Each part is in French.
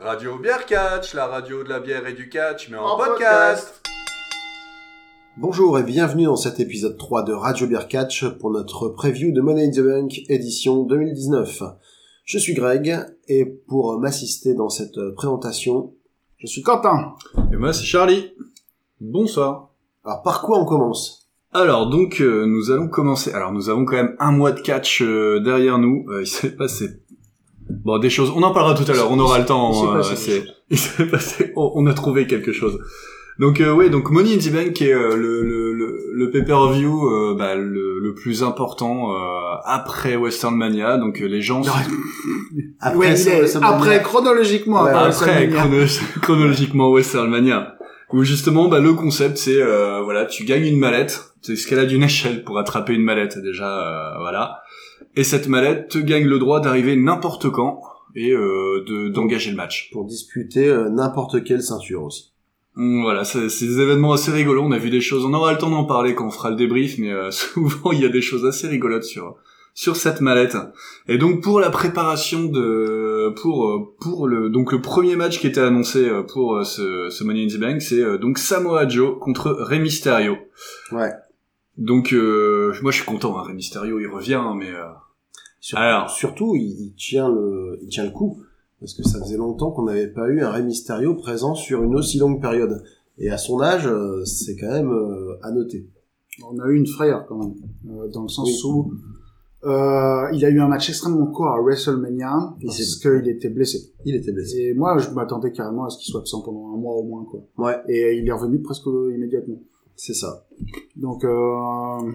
Radio Bière Catch, la radio de la bière et du catch, mais en, podcast. Bonjour et bienvenue dans cet épisode 3 de Radio Beer Catch pour notre preview de Money in the Bank édition 2019. Je suis Greg et pour m'assister dans cette présentation, je suis Quentin. Et moi c'est Charlie. Bonsoir. Alors par quoi on commence? Alors donc euh, nous allons commencer. Alors nous avons quand même un mois de catch euh, derrière nous. Euh, il s'est passé bon des choses. On en parlera tout à l'heure. On aura le temps. Il s'est passé on a trouvé quelque chose. Donc euh, ouais, donc Money in the Bank est euh, le le le, le pay-per-view euh, bah, le, le plus important euh, après Western Mania. Donc euh, les gens Après, Ouais, est- chronologiquement, Ouais, après, après chrono- chronologiquement Westernmania où justement bah, le concept c'est euh, voilà tu gagnes une mallette. Tu escalades une échelle pour attraper une mallette déjà euh, voilà. Et cette mallette te gagne le droit d'arriver n'importe quand et euh, de d'engager le match. Pour disputer euh, n'importe quelle ceinture aussi. Hum, voilà c'est des événements assez rigolos on a vu des choses on aura le temps d'en parler quand on fera le débrief mais euh, souvent il y a des choses assez rigolotes sur sur cette mallette et donc pour la préparation de pour euh, pour le donc le premier match qui était annoncé euh, pour euh, ce, ce Money in the Bank c'est donc Samoa Joe contre Rey Mysterio Ouais. donc euh, moi je suis content hein, Rey Mysterio il revient hein, mais euh, Sur- Alors. Surtout, il, il tient le, il tient le coup parce que ça faisait longtemps qu'on n'avait pas eu un Rey Mysterio présent sur une aussi longue période. Et à son âge, euh, c'est quand même euh, à noter. On a eu une frayeur quand même, euh, dans le sens Oui. où euh, il a eu un match extrêmement court à WrestleMania parce qu'il était blessé. Il était blessé. Et moi, je m'attendais carrément à ce qu'il soit absent pendant un mois au moins, quoi. Ouais, Et il est revenu presque immédiatement. c'est ça. Donc, euh,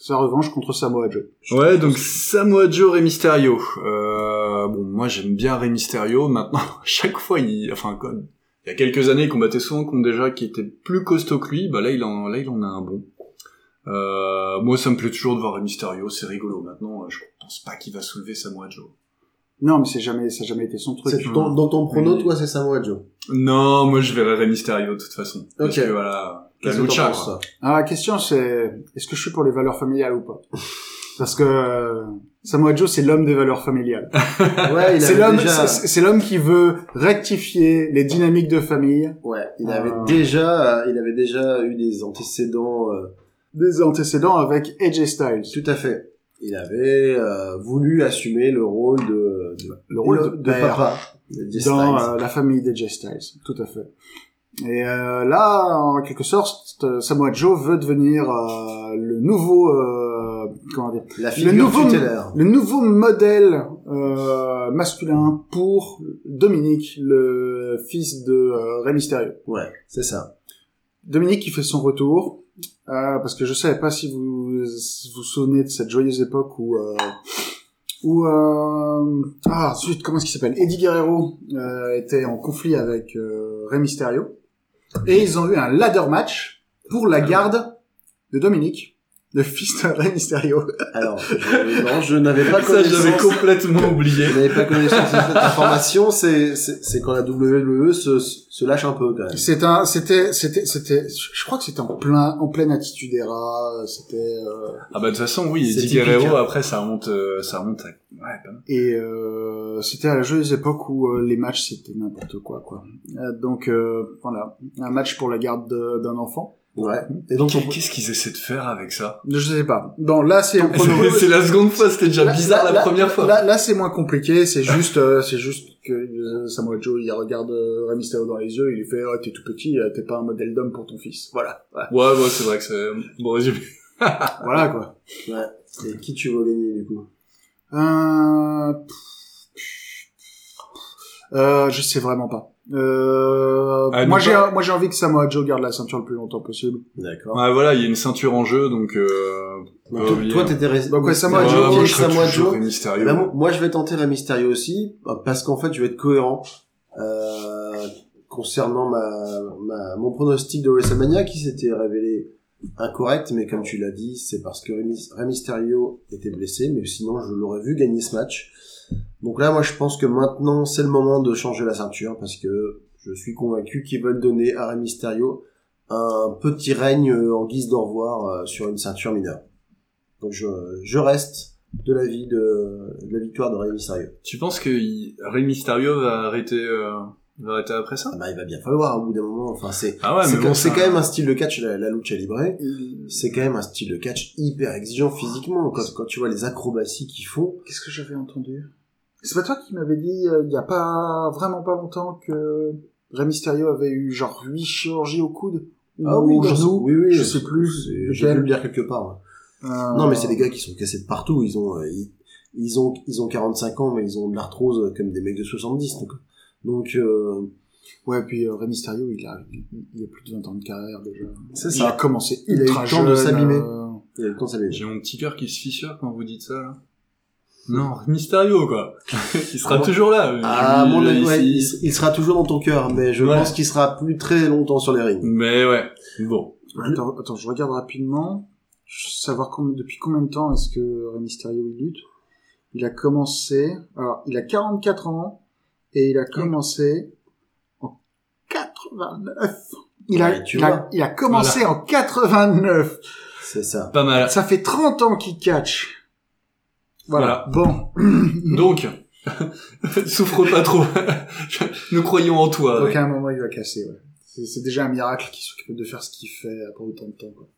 sa revanche contre Samoa Joe. ouais donc Samoa Joe Rey Mysterio euh, bon moi j'aime bien Rey Mysterio maintenant à chaque fois il enfin quoi, il y a quelques années il combattait souvent contre des gens qui étaient plus costauds que lui bah là il en là il en a un bon euh, moi ça me plaît toujours de voir Rey Mysterio c'est rigolo maintenant euh, je pense pas qu'il va soulever Samoa Joe Non, mais c'est jamais, ça a jamais été son truc. C'est dans, dans ton prono, toi, c'est Samoa Joe. non moi je verrai Rey Mysterio de toute façon parce Ok. que voilà la Qu'est-ce que lucha Alors, la question, c'est, est-ce que je suis pour les valeurs familiales ou pas? Parce que euh, Samoa Joe, c'est l'homme des valeurs familiales. Ouais, C'est l'homme, déjà, c'est c'est l'homme qui veut rectifier les dynamiques de famille, ouais, il avait Ah. déjà, euh, il avait déjà eu des antécédents, euh, des antécédents avec AJ Styles. tout à fait. Il avait euh, voulu assumer le rôle de, de Le rôle de, papa dans euh, la famille d'AJ Styles, tout à fait. Et euh, là, en quelque sorte, euh, Samoa Joe veut devenir euh, le nouveau, euh, comment dire, la le nouveau, le nouveau modèle euh, masculin pour Dominique, le fils de euh, Rey Mysterio. Ouais, c'est ça. Dominique qui fait son retour, euh, parce que je savais pas si vous vous souvenez de cette joyeuse époque où euh, où euh, ah zut comment est-ce qu'il s'appelle? Eddie Guerrero euh, était en conflit avec Rey Mysterio. Et ils ont eu un ladder match pour la garde de Dominique, le fils de Rey Mysterio. Alors, je, non, je n'avais pas ça j'avais connaissance. complètement oublié Je n'avais pas connaissance de cette information. C'est, c'est, c'est quand la WWE se, se lâche un peu quand même. C'est un, c'était, c'était, c'était, je crois que c'était en plein, en pleine attitude era. C'était euh, ah bah de toute façon oui Eddie Guerrero hein. après ça remonte euh, ça remonte à... ouais même. Et euh, c'était à la joyeuse époque où euh, les matchs c'était n'importe quoi quoi. Euh, donc euh, voilà, un match pour la garde de- d'un enfant. Ouais. Et donc, on- Qu'est-ce qu'ils essaient de faire avec ça Je sais pas. Bon là c'est un C'est la seconde fois, c'était déjà Là- bizarre là- la là- première fois. Là, là c'est moins compliqué. C'est juste, euh, c'est juste que euh, Samoa Joe il regarde euh, Rey Mysterio dans les yeux, il lui fait oh, t'es tout petit, euh, t'es pas un modèle d'homme pour ton fils. Voilà. Voilà, Ouais, ouais, c'est vrai que c'est bon résumé. Voilà, quoi. ouais. Et qui tu veux gagner du coup? Euh... Euh, je sais vraiment pas. Euh, Ah, moi j'ai pas- moi j'ai envie que Samoa Joe garde la ceinture le plus longtemps possible. D'accord. Ouais, voilà, il y a une ceinture en jeu, donc. Euh, toi, toi, t'étais resté. Donc, ouais, Samoa Ouais, Joe, moi, je Samoa Joe. Ben, moi- je vais tenter la Mysterio aussi, parce qu'en fait, je vais être cohérent euh, concernant ma, ma mon pronostic de WrestleMania qui s'était révélé incorrect, mais comme tu l'as dit, c'est parce que Rey Mysterio était blessé, mais sinon je l'aurais vu gagner ce match. Donc là, moi je pense que maintenant c'est le moment de changer la ceinture parce que je suis convaincu qu'ils veulent donner à Rey Mysterio un petit règne euh, en guise d'au revoir euh, sur une ceinture mineure. Donc je, reste de l'avis de, de la victoire de Rey Mysterio. Tu penses que il- Rey Mysterio va arrêter, euh, va arrêter après ça Ah bah, il va bien falloir au bout d'un moment. Enfin, c'est Ah ouais, c'est quand- bon, c'est ça- quand même un style de catch, la, la lucha libre. C'est quand même un style de catch hyper exigeant physiquement. Quand, quand tu vois les acrobaties qu'ils font, Qu'est-ce que j'avais entendu? C'est pas toi qui m'avais dit euh, il y a pas vraiment pas longtemps que Rey Mysterio avait eu genre 8 chirurgies au coude ou Ah oui, genou? oui, oui, je sais plus j'ai dû le lire quelque part. ouais. Euh, Non, mais c'est des gars qui sont cassés de partout. Ils ont, euh, ils, ils ont, ils ont 45 ans, mais ils ont de l'arthrose comme des mecs de 70. Donc, donc euh, Ouais, puis euh, Rey Mysterio, il a, il a plus de 20 ans de carrière déjà. c'est Il a ça. commencé Il a eu temps de jeune, s'abîmer. euh, Il a eu le temps de s'abîmer. J'ai mon petit cœur qui se fissure quand vous dites ça, là. Non, Mysterio, quoi. il sera Ah toujours là. Ah, Il- mon avis, ouais, il- il, il sera toujours dans ton cœur, mais je Ouais. pense qu'il sera plus très longtemps sur les rings. Mais ouais. Bon. Attends, attends, je regarde rapidement. Je veux savoir combien- depuis combien de temps est-ce que Rey Mysterio il lutte? Il a commencé, alors il a 44 ans et il a commencé en 89. Il a, Ouais, tu il a, il a commencé en 89. C'est ça. Pas mal. Ça fait 30 ans qu'il catch. Voilà. Bon. Donc, souffre pas trop. Nous croyons en toi. Donc ouais. à un moment il va casser, ouais. C'est déjà un miracle qu'il soit capable de faire ce qu'il fait après autant de temps, quoi.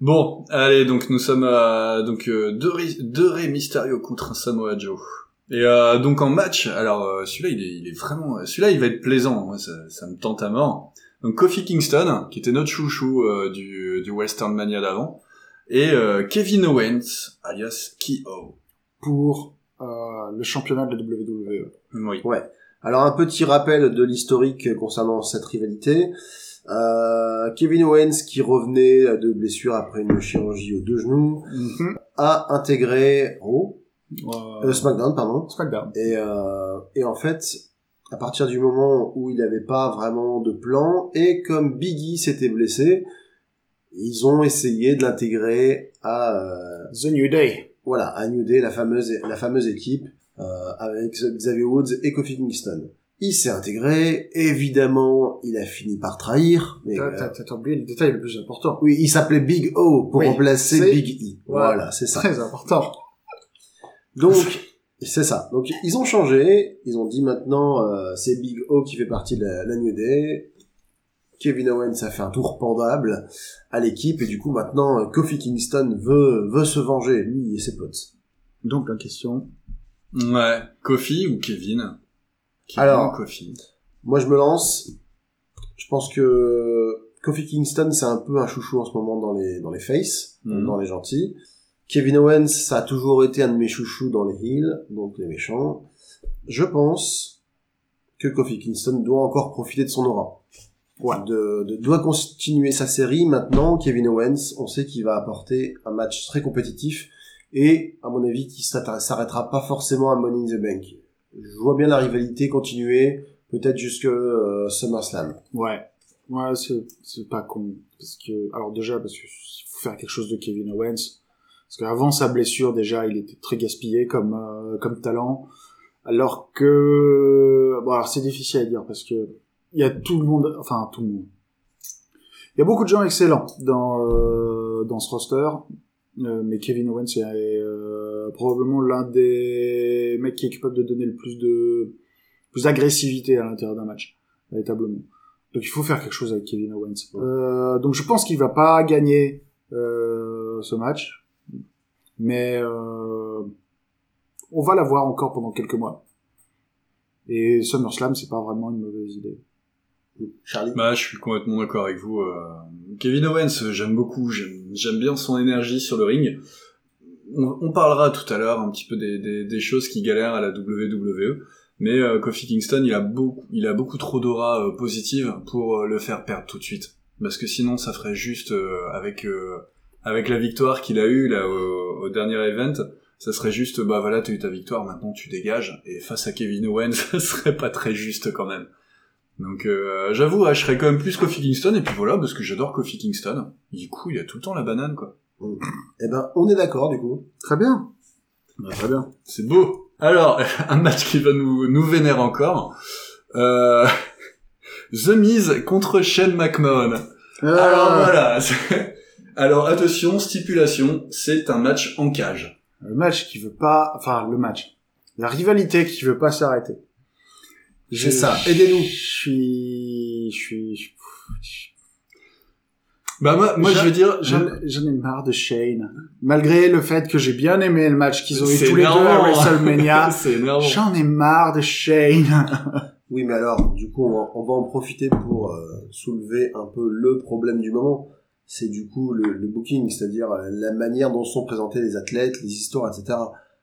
Bon, allez, donc nous sommes à donc euh, deux, deux Rey Mysterio contre un Samoa Joe. Et euh, donc en match, alors euh, celui-là il est, il est vraiment, celui-là il va être plaisant, moi, ça, ça me tente à mort. Donc Kofi Kingston, qui était notre chouchou euh, du, du Western Mania d'avant, et euh, Kevin Owens, alias K.O. Pour euh, le championnat de la WWE. Oui. Alors un petit rappel de l'historique concernant cette rivalité. Euh, Kevin Owens, qui revenait de blessure après une chirurgie aux deux genoux, Mhm. a intégré Raw, Euh, SmackDown, pardon. SmackDown. Et, euh, et en fait, à partir du moment où il n'avait pas vraiment de plan, et comme Biggie s'était blessé, ils ont essayé de l'intégrer à euh, The New Day. voilà à New Day, la fameuse la fameuse équipe euh, avec Xavier Woods et Kofi Kingston. Il s'est intégré, évidemment, il a fini par trahir, mais T'as- euh, oublié le détail le plus important. oui, il s'appelait Big O pour Oui, remplacer Big E. Voilà. Voilà, c'est ça. Très important. Donc, c'est ça. Donc, ils ont changé. Ils ont dit maintenant, euh, c'est Big O qui fait partie de la, la New Day. Kevin Owens a fait un tour pendable à l'équipe et du coup maintenant Kofi Kingston veut veut se venger lui et ses potes. Donc la question. Ouais. Kofi ou Kevin? Kevin Alors. ou Kofi? Moi je me lance. Je pense que Kofi Kingston c'est un peu un chouchou en ce moment dans les dans les faces, Mhm. dans les gentils. Kevin Owens ça a toujours été un de mes chouchous dans les heels, donc les méchants. Je pense que Kofi Kingston doit encore profiter de son aura. Ouais. De, de- doit continuer sa série maintenant. Kevin Owens, on sait qu'il va apporter un match très compétitif et, à mon avis, qui s'arrêtera pas forcément à Money in the Bank. Je vois bien la rivalité continuer, peut-être jusque euh, SummerSlam. Ouais. Ouais, c'est c'est pas con. Parce que, alors déjà, parce qu'il faut faire quelque chose de Kevin Owens. Parce qu'avant sa blessure, déjà, il était très gaspillé comme, euh, comme talent. Alors que, bon, alors c'est difficile à dire parce que il y a tout le monde, enfin, tout le monde. Il y a beaucoup de gens excellents dans, euh, dans ce roster. Euh, mais Kevin Owens est euh, probablement l'un des mecs qui est capable de donner le plus de, plus d'agressivité à l'intérieur d'un match, véritablement. Donc il faut faire quelque chose avec Kevin Owens. Euh, donc je pense qu'il va pas gagner euh, ce match, mais euh, on va l'avoir encore pendant quelques mois. Et SummerSlam, c'est pas vraiment une mauvaise idée. Charlie? Bah, je suis complètement d'accord avec vous. euh, Kevin Owens, j'aime beaucoup, j'aime j'aime bien son énergie sur le ring. On, on parlera tout à l'heure un petit peu des, des, des choses qui galèrent à la WWE, mais euh, Kofi Kingston, il a beaucoup, il a beaucoup trop d'aura euh, positive pour euh, le faire perdre tout de suite, parce que sinon, ça ferait juste euh, avec euh, avec la victoire qu'il a eue là au, au dernier event. Ça serait juste, bah voilà, t'as eu ta victoire, maintenant tu dégages. Et face à Kevin Owens, ça serait pas très juste quand même. Donc euh, j'avoue, ouais, je serais quand même plus Kofi Kingston, et puis voilà, parce que j'adore Kofi Kingston. Du coup, il a tout le temps la banane, quoi. Eh ben, on est d'accord, du coup. Très bien. Bah, très bien. C'est beau. Alors, un match qui va nous, nous vénérer encore. Euh... The Miz contre Shane McMahon. Alors Ah, voilà. Alors attention, stipulation, c'est un match en cage. Le match qui veut pas, enfin, le match. La rivalité qui veut pas s'arrêter. C'est ça. Aidez-nous. Je suis, je suis, je- Bah moi, moi je veux dire, J'en ai marre de Shane. Malgré le fait que j'ai bien aimé le match qu'ils ont eu tous les deux à. WrestleMania, j'en ai marre de Shane. Oui, mais alors, du coup, on va, on va en profiter pour euh, soulever un peu le problème du moment. C'est du coup le, le booking, c'est-à-dire euh, la manière dont sont présentés les athlètes, les histoires, etc.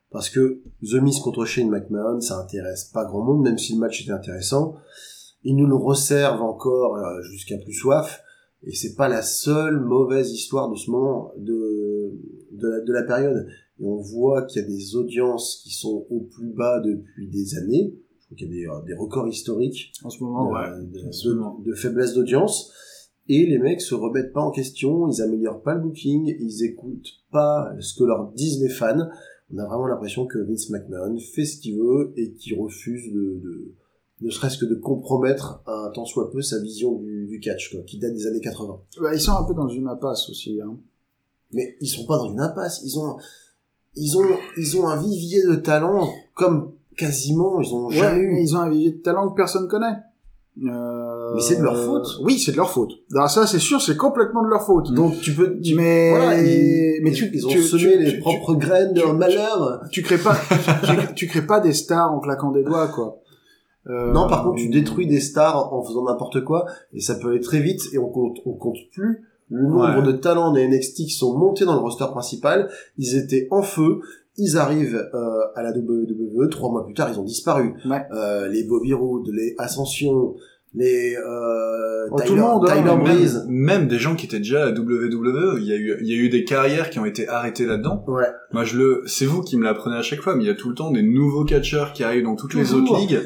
Parce que The Miz contre Shane McMahon, ça intéresse pas grand monde, même si le match était intéressant. Ils nous le resservent encore euh, jusqu'à plus soif. Et c'est pas la seule mauvaise histoire de ce moment, de, de, la, de la période. Et on voit qu'il y a des audiences qui sont au plus bas depuis des années. Je crois qu'il y a des, euh, des records historiques En ce moment, de, de- absolument. de- de faiblesse d'audience. Et les mecs se remettent pas en question, ils améliorent pas le booking, ils écoutent pas ce que leur disent les fans. On a vraiment l'impression que Vince McMahon fait ce qu'il veut et qu'il refuse de, de ne serait-ce que de compromettre un tant soit peu sa vision du, du catch, quoi, qui date des années 80. Bah, ils sont un peu dans une impasse aussi. Hein. Mais ils sont pas dans une impasse, ils ont, ils ont, ils ont un vivier de talent comme quasiment ils ont jamais Ouais, eu. ils ont un vivier de talent que personne connaît. Euh, Mais c'est de leur faute. Oui, c'est de leur faute. Alors ça, c'est sûr, c'est complètement de leur faute. Donc tu peux, tu- mais voilà, ils, mais tu, ils ont tu, semé tu- les propres graines de tu- malheur. tu crées pas, tu, tu crées pas des stars en claquant des doigts, quoi. Euh, Non, par contre, tu détruis des stars en faisant n'importe quoi, et ça peut aller très vite, et on compte, on compte plus le nombre Ouais. de talents des NXT qui sont montés dans le roster principal. Ils étaient en feu, ils arrivent euh, à la WWE, trois mois plus tard, ils ont disparu. Ouais. Euh, les Bobby Roode, les Ascension, les euh, Oh, Tyler, tout le monde, hein, Tyler même, Breeze. même des gens qui étaient déjà à la WWE, il y a eu, il y a eu des carrières qui ont été arrêtées là-dedans. Ouais. Moi, je le, c'est vous qui me l'apprenez à chaque fois, mais il y a tout le temps des nouveaux catcheurs qui arrivent dans toutes les autres ligues.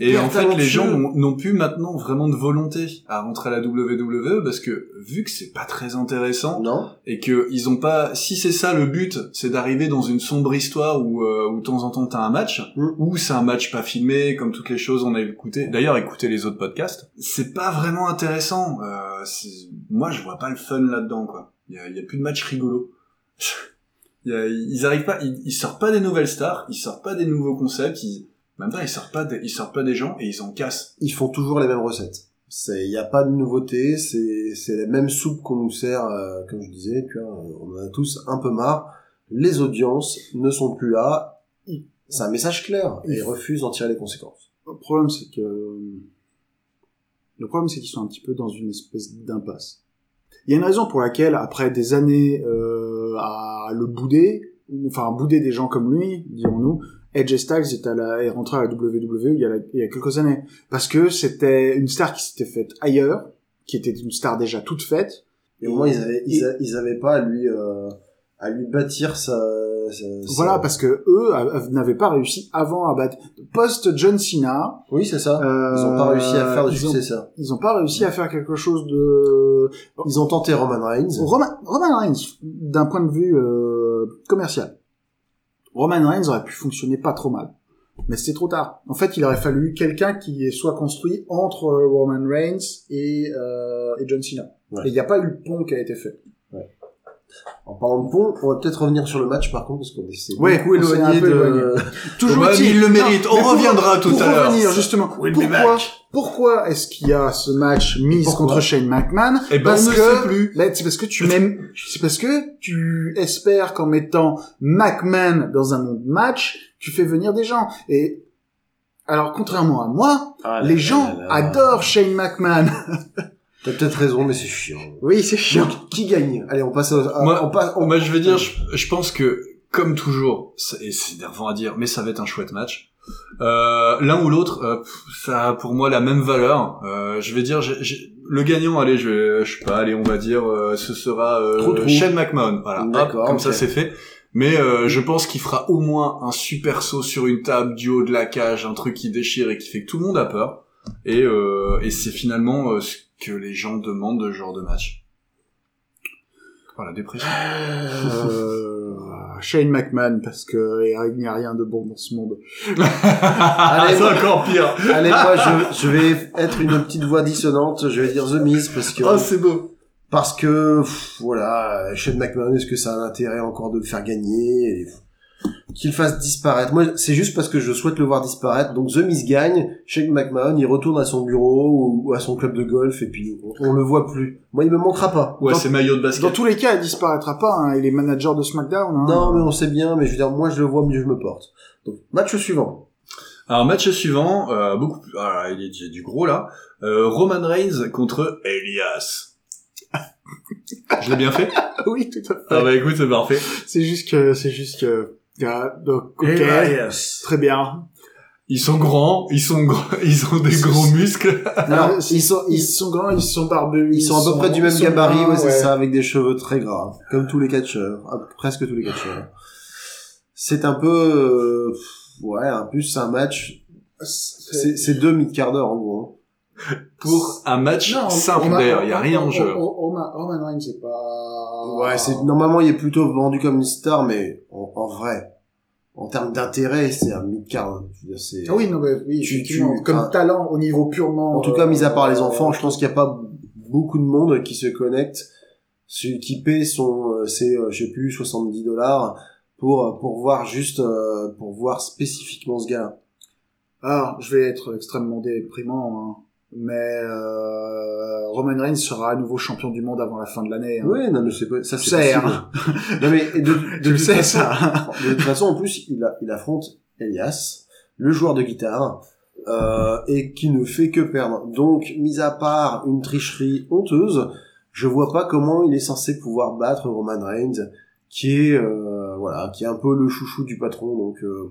Et, en fait, les gens n'ont n'ont plus maintenant vraiment de volonté à rentrer à la WWE parce que vu que c'est pas très intéressant Non. et que ils ont pas, si c'est ça le but, c'est d'arriver dans une sombre histoire où, euh, où de temps en temps t'as un match, Mm. ou c'est un match pas filmé comme toutes les choses on a écouté. D'ailleurs, écoutez les autres podcasts. C'est pas vraiment intéressant. Euh, moi, je vois pas le fun là-dedans quoi. Il y a, il y a plus de match rigolo. Il y a- ils arrivent pas, ils, ils sortent pas des nouvelles stars, ils sortent pas des nouveaux concepts, ils, même pas, ils sortent pas, des, ils sortent pas des gens et ils en cassent. ils font toujours les mêmes recettes. C'est, il n'y a pas de nouveauté, c'est, c'est la même soupe qu'on nous sert, euh, comme je disais, tu vois, on en a tous un peu marre. Les audiences ne sont plus là. C'est un message clair et ils refusent d'en tirer les conséquences. Le problème, c'est que le problème, c'est qu'ils sont un petit peu dans une espèce d'impasse. Il y a une raison pour laquelle, après des années euh, à le bouder, ou- enfin bouder des gens comme lui, dirons-nous, Edge Styles est, à la, est rentré à la WWE il y a, la- il y a quelques années, parce que c'était une star qui s'était faite ailleurs, qui était une star déjà toute faite. Et au moins, ils avaient, ils, a- ils avaient pas à lui, euh, à lui bâtir sa, Voilà, parce que eux n'avaient pas réussi avant à battre post John Cena. Oui, c'est ça. euh, Ils ont pas réussi à faire ont- successeur. Ils ont pas réussi à faire quelque chose de Ils ont tenté Roman Reigns. Roman, Roman Reigns, d'un point de vue euh, commercial, Roman Reigns aurait pu fonctionner pas trop mal. Mais c'était trop tard. En fait, il aurait fallu quelqu'un qui soit construit entre euh, Roman Reigns et, euh, et John Cena. Ouais. Et il n'y a pas eu le pont qui a été fait. En parlant de pont, on va peut-être revenir sur le match par contre, parce qu'on s'est Ouais, beaucoup éloigné un peu de... éloigné. Toujours est-il- il le mérite. Non, On pour- reviendra tout pour à l'heure. revenir justement, We'll pourquoi, pourquoi est-ce qu'il y a ce match mis Pourquoi contre Shane McMahon Eh ben, Parce on ne que sait plus. C'est parce que tu m'aimes, c'est parce que tu espères qu'en mettant McMahon dans un monde match, tu fais venir des gens. Et alors, contrairement à moi, Ah là les là gens là là. adorent Shane McMahon. T'as peut-être raison, mais c'est chiant. Oui, c'est chiant. Donc, qui gagne? Allez, on passe à... Moi- on passe, on- Moi, je vais dire, je, je pense que, comme toujours, c'est- et c'est énervant à dire, mais ça va être un chouette match. Euh, L'un ou l'autre, euh, ça a pour moi la même valeur. Euh, je vais dire, le gagnant, allez, je, vais, je sais pas, allez, on va dire, euh, ce sera euh. Shane McMahon. Voilà, hop, comme ça c'est fait. Mais euh, je pense qu'il fera au moins un super saut sur une table du haut de la cage, un truc qui déchire et qui fait que tout le monde a peur. Et, euh, et c'est finalement euh, ce que les gens demandent de ce genre de match. Voilà, dépression. Euh, Shane McMahon, parce que il n'y a rien de bon dans ce monde. Allez, c'est encore pire. Allez, moi, je, je vais être une petite voix dissonante. Je vais dire The Miz parce que Oh, c'est beau. parce que pff, voilà, Shane McMahon, est-ce que ça a un intérêt encore de le faire gagner? Et, pff, qu'il fasse disparaître Moi, c'est juste parce que je souhaite le voir disparaître. Donc The Miz gagne, Shane McMahon, il retourne à son bureau ou, à son club de golf et puis on, le voit plus. Moi, il me manquera pas. Ouais, c'est maillot de basket. Dans tous les cas, il disparaîtra pas. Hein. Il est manager de SmackDown. Hein. Non, mais on sait bien, mais je veux dire, moi, je le vois, mieux je me porte. Donc, match suivant. Alors match suivant, euh, beaucoup plus, ah, il y a du- du gros là. Euh, Roman Reigns contre Elias. Je l'ai bien fait oui, tout à fait. Ah bah écoute, c'est parfait. C'est juste que, c'est juste que, ah, donc, ok, Elias. très bien. Ils sont grands, ils sont gros, ils ont des gros muscles. Alors, Euh, ils sont, Ils sont grands, ils sont barbus. ils sont à peu près du même gabarit, ouais, c'est ouais. ça, avec des cheveux très gras, comme tous les catcheurs, ah, presque tous les catcheurs. C'est un peu, euh, ouais, en plus c'est un match, c'est deux mid-quart d'heure en gros. Pour un match Non, simple d'ailleurs, il y a rien en jeu. Roman Reigns, c'est pas... Ouais, c'est normalement il est plutôt vendu comme une star, mais en, en vrai, en termes d'intérêt, c'est un mid-card. hein. C'est- Ah oui, non, mais oui, Tu- tu- Comme enfin, talent au niveau purement... En tout cas, mis à part les euh, enfants, je pense qu'il n'y a pas beaucoup de monde qui se connecte, qui paie son, euh, c'est, euh, je sais plus, 70 dollars pour, pour voir juste, pour voir spécifiquement ce gars. Ah, je vais être extrêmement déprimant, hein. Mais euh, Roman Reigns sera à nouveau champion du monde avant la fin de l'année. Hein. Ouais, non, mais c'est pas, ça c'est hein. Non, mais, de, de, sais, façon- ça. De toute façon, en plus, il, a, il affronte Elias, le joueur de guitare, euh, et qui ne fait que perdre. Donc, mis à part une tricherie honteuse, je vois pas comment il est censé pouvoir battre Roman Reigns, qui est, euh, voilà, qui est un peu le chouchou du patron. Donc, euh,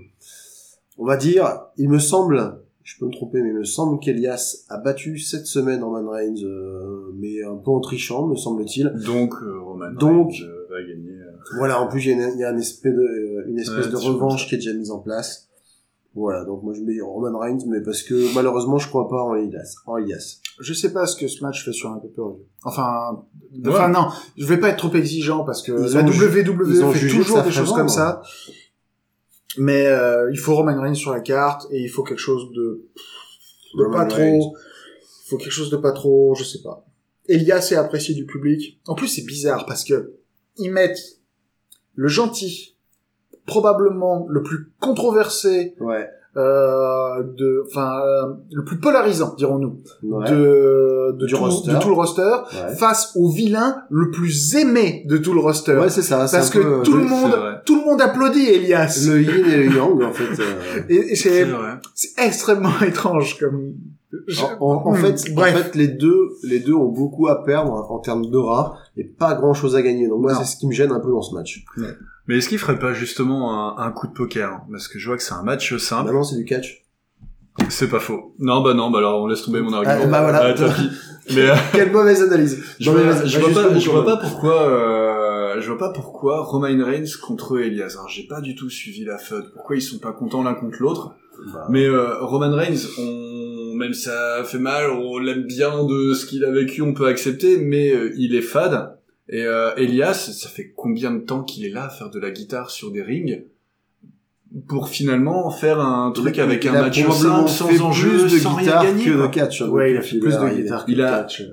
on va dire, il me semble, je peux me tromper, mais il me semble qu'Elias a battu cette semaine Roman Reigns, euh, mais un peu en trichant, me semble-t-il. Donc euh, Roman Donc- Reigns euh, va gagner. euh. Voilà, en plus, il y a y a une espèce de, euh, une espèce Ouais, de revanche qui est déjà mise en place. Voilà, donc moi je mets Roman Reigns, mais parce que malheureusement je crois pas en Elias. En Elias. Je sais pas ce que ce match fait sur un pay-per-view. Enfin, Ouais. enfin non, je vais pas être trop exigeant parce que Ils la WWE fait toujours des choses comme ça. Mais euh, il faut Roman Reigns sur la carte et il faut quelque chose de de Roman pas Reigns. trop. Il faut quelque chose de pas trop, je sais pas. Elias est apprécié du public. En plus, c'est bizarre parce que ils mettent le gentil, probablement le plus controversé, Ouais. Euh, de, enfin, euh, le plus polarisant, dirons-nous, Ouais. de, de, Du tout, roster. de tout le roster, Ouais. face au vilain le plus aimé de tout le roster. Ouais, c'est ça. c'est parce un que peu, tout euh, le monde, tout le monde applaudit Elias. le yin et le yang en fait. euh, Et, et C'est extrêmement étrange comme. je- En, Hmm, fait, bref. en fait, les deux, les deux ont beaucoup à perdre en termes d'aura et pas grand chose à gagner. Donc moi, c'est ce qui me gêne un peu dans ce match. Mais est-ce qu'il ferait pas justement un, un coup de poker? Hein Parce que je vois que c'est un match simple. Maintenant, c'est du catch. C'est pas faux. Non, bah non, bah alors on laisse tomber mon argument. Ah, bah voilà. Ah. Mais euh, Quelle mauvaise analyse. je Non, vois, je pas, je vois pas pourquoi, euh, je vois pas pourquoi Roman Reigns contre Elias. Alors j'ai pas du tout suivi la FUD. Pourquoi ils sont pas contents l'un contre l'autre? Bah, Mais euh, Roman Reigns, on, même ça fait mal, on l'aime bien de ce qu'il a vécu, on peut accepter, mais euh, il est fade. Et euh, Elias, ça fait combien de temps qu'il est là à faire de la guitare sur des rings pour finalement faire un truc il- avec il un a match simple, fait sans enjeu, plus de sans rien guitare gagner. que de catch. hein, Ouais, il a fait plus de guitare que Il de a- catch.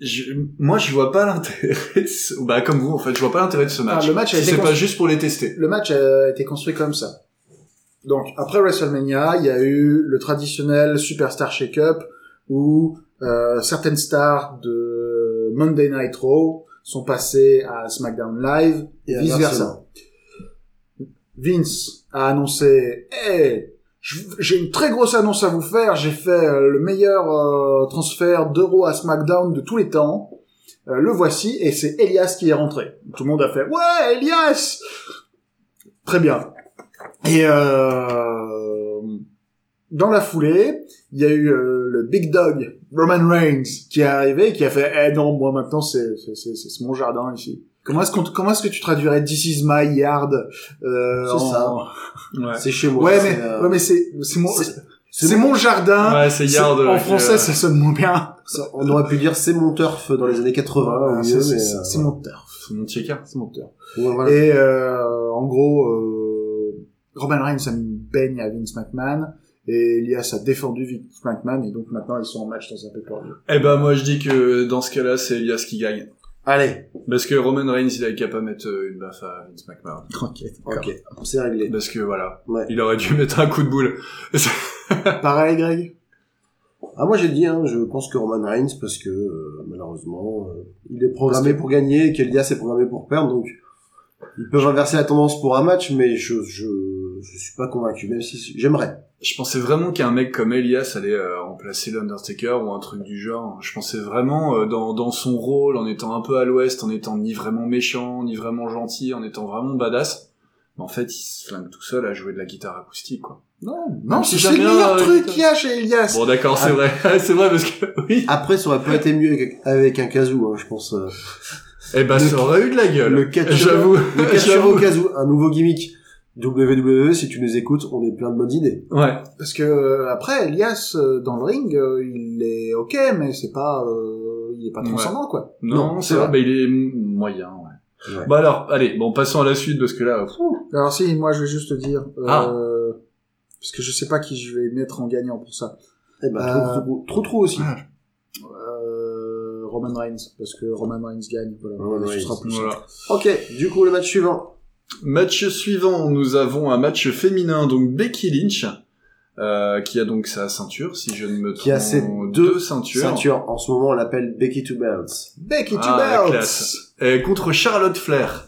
Je- moi, je vois pas l'intérêt. De... ce- Bah comme vous, en fait, je vois pas l'intérêt de ce match. Ah, le match a si été c'est pas construit- juste pour les tester. Le match a été construit comme ça. Donc après WrestleMania, il y a eu le traditionnel Superstar Shake-up où euh, certaines stars de Monday Night Raw sont passées à SmackDown Live Et vice versa. Vince a annoncé Hey, j'ai une très grosse annonce à vous faire. J'ai fait euh, le meilleur euh, transfert d'euros à SmackDown de tous les temps. Euh, le voici et c'est Elias qui est rentré. Tout le monde a fait ouais Elias. Très bien. Et euh, dans la foulée, il y a eu euh, le Big Dog Roman Reigns qui est arrivé et qui a fait eh non moi maintenant c'est c'est c'est c'est mon jardin ici. Comment est-ce qu'on comment est-ce que tu traduirais This is my yard euh, C'est en- ça. Ouais. C'est chez moi. Ouais c'est, mais euh, ouais mais c'est c'est mon c'est- mon jardin. Ouais, c'est Yard. En français, euh, ça sonne moins bien. Ça, on aurait pu dire c'est mon turf dans les années 80 au Ah, mieux, c'est mais, c'est- euh, c'est mon turf. c'est mon checker. C'est mon turf. ouais, voilà. Et euh, en gros, euh, Roman Reigns a mis une baigne à Vince McMahon et Elias a défendu Vince McMahon et donc maintenant ils sont en match dans un pay-per-view. Eh ben, moi, je dis que dans ce cas-là, c'est Elias qui gagne. Allez, Parce que Roman Reigns, il est capable de mettre euh, une baffe à Vince McMahon. Tranquille. ok, c'est réglé. Parce que voilà, Ouais. il aurait dû mettre un coup de boule. Pareil, Greg? Ah moi j'ai dit, hein, je pense que Roman Reigns parce que euh, malheureusement euh, il est programmé pour gagner et qu'Elias est programmé pour perdre, donc ils peuvent inverser la tendance pour un match, mais je je je suis pas convaincu, même si j'aimerais. Je pensais vraiment qu'un mec comme Elias allait euh, remplacer l'Undertaker ou un truc du genre. Je pensais vraiment euh, dans, dans son rôle, en étant un peu à l'ouest, en étant ni vraiment méchant, ni vraiment gentil, en étant vraiment badass. Mais en fait, il se flingue tout seul à jouer de la guitare acoustique, quoi. Non, non, c'est le meilleur euh, truc qu'il y a chez Elias. Bon, d'accord, c'est vrai. c'est vrai parce que, oui. Après ça aurait pas été mieux avec, un kazoo, hein, je pense. euh, Eh ben, Le- ça aurait eu de la gueule. le catcheur, J'avoue. le catcheur J'avoue. au kazoo, un nouveau gimmick. WWE, si tu nous écoutes, on est plein de bonnes idées. Ouais. Parce que euh, après, Elias euh, dans le ring, euh, il est ok, mais c'est pas, euh, il est pas transcendant quoi. Non, Non, c'est vrai. vrai. Bah, il est moyen, ouais. Ouais. Bah alors, allez, bon, passons à la suite parce que là, pff, Alors si, moi je vais juste te dire, euh, Ah. parce que je sais pas qui je vais mettre en gagnant pour ça. Eh ben, Euh, trop, trop, trop, trop aussi. Euh, Roman Reigns, parce que Roman Reigns gagne. Voilà, Roman ce Reigns, sera plus simple. voilà. Ok, du coup le match suivant. Match suivant, nous avons un match féminin, donc Becky Lynch, euh, qui a donc sa ceinture, si je ne me trompe. Qui a ses deux ceintures. Ceinture, en ce moment on l'appelle Becky Two Belts. Becky Two Ah, la Belts. classe. Et contre Charlotte Flair.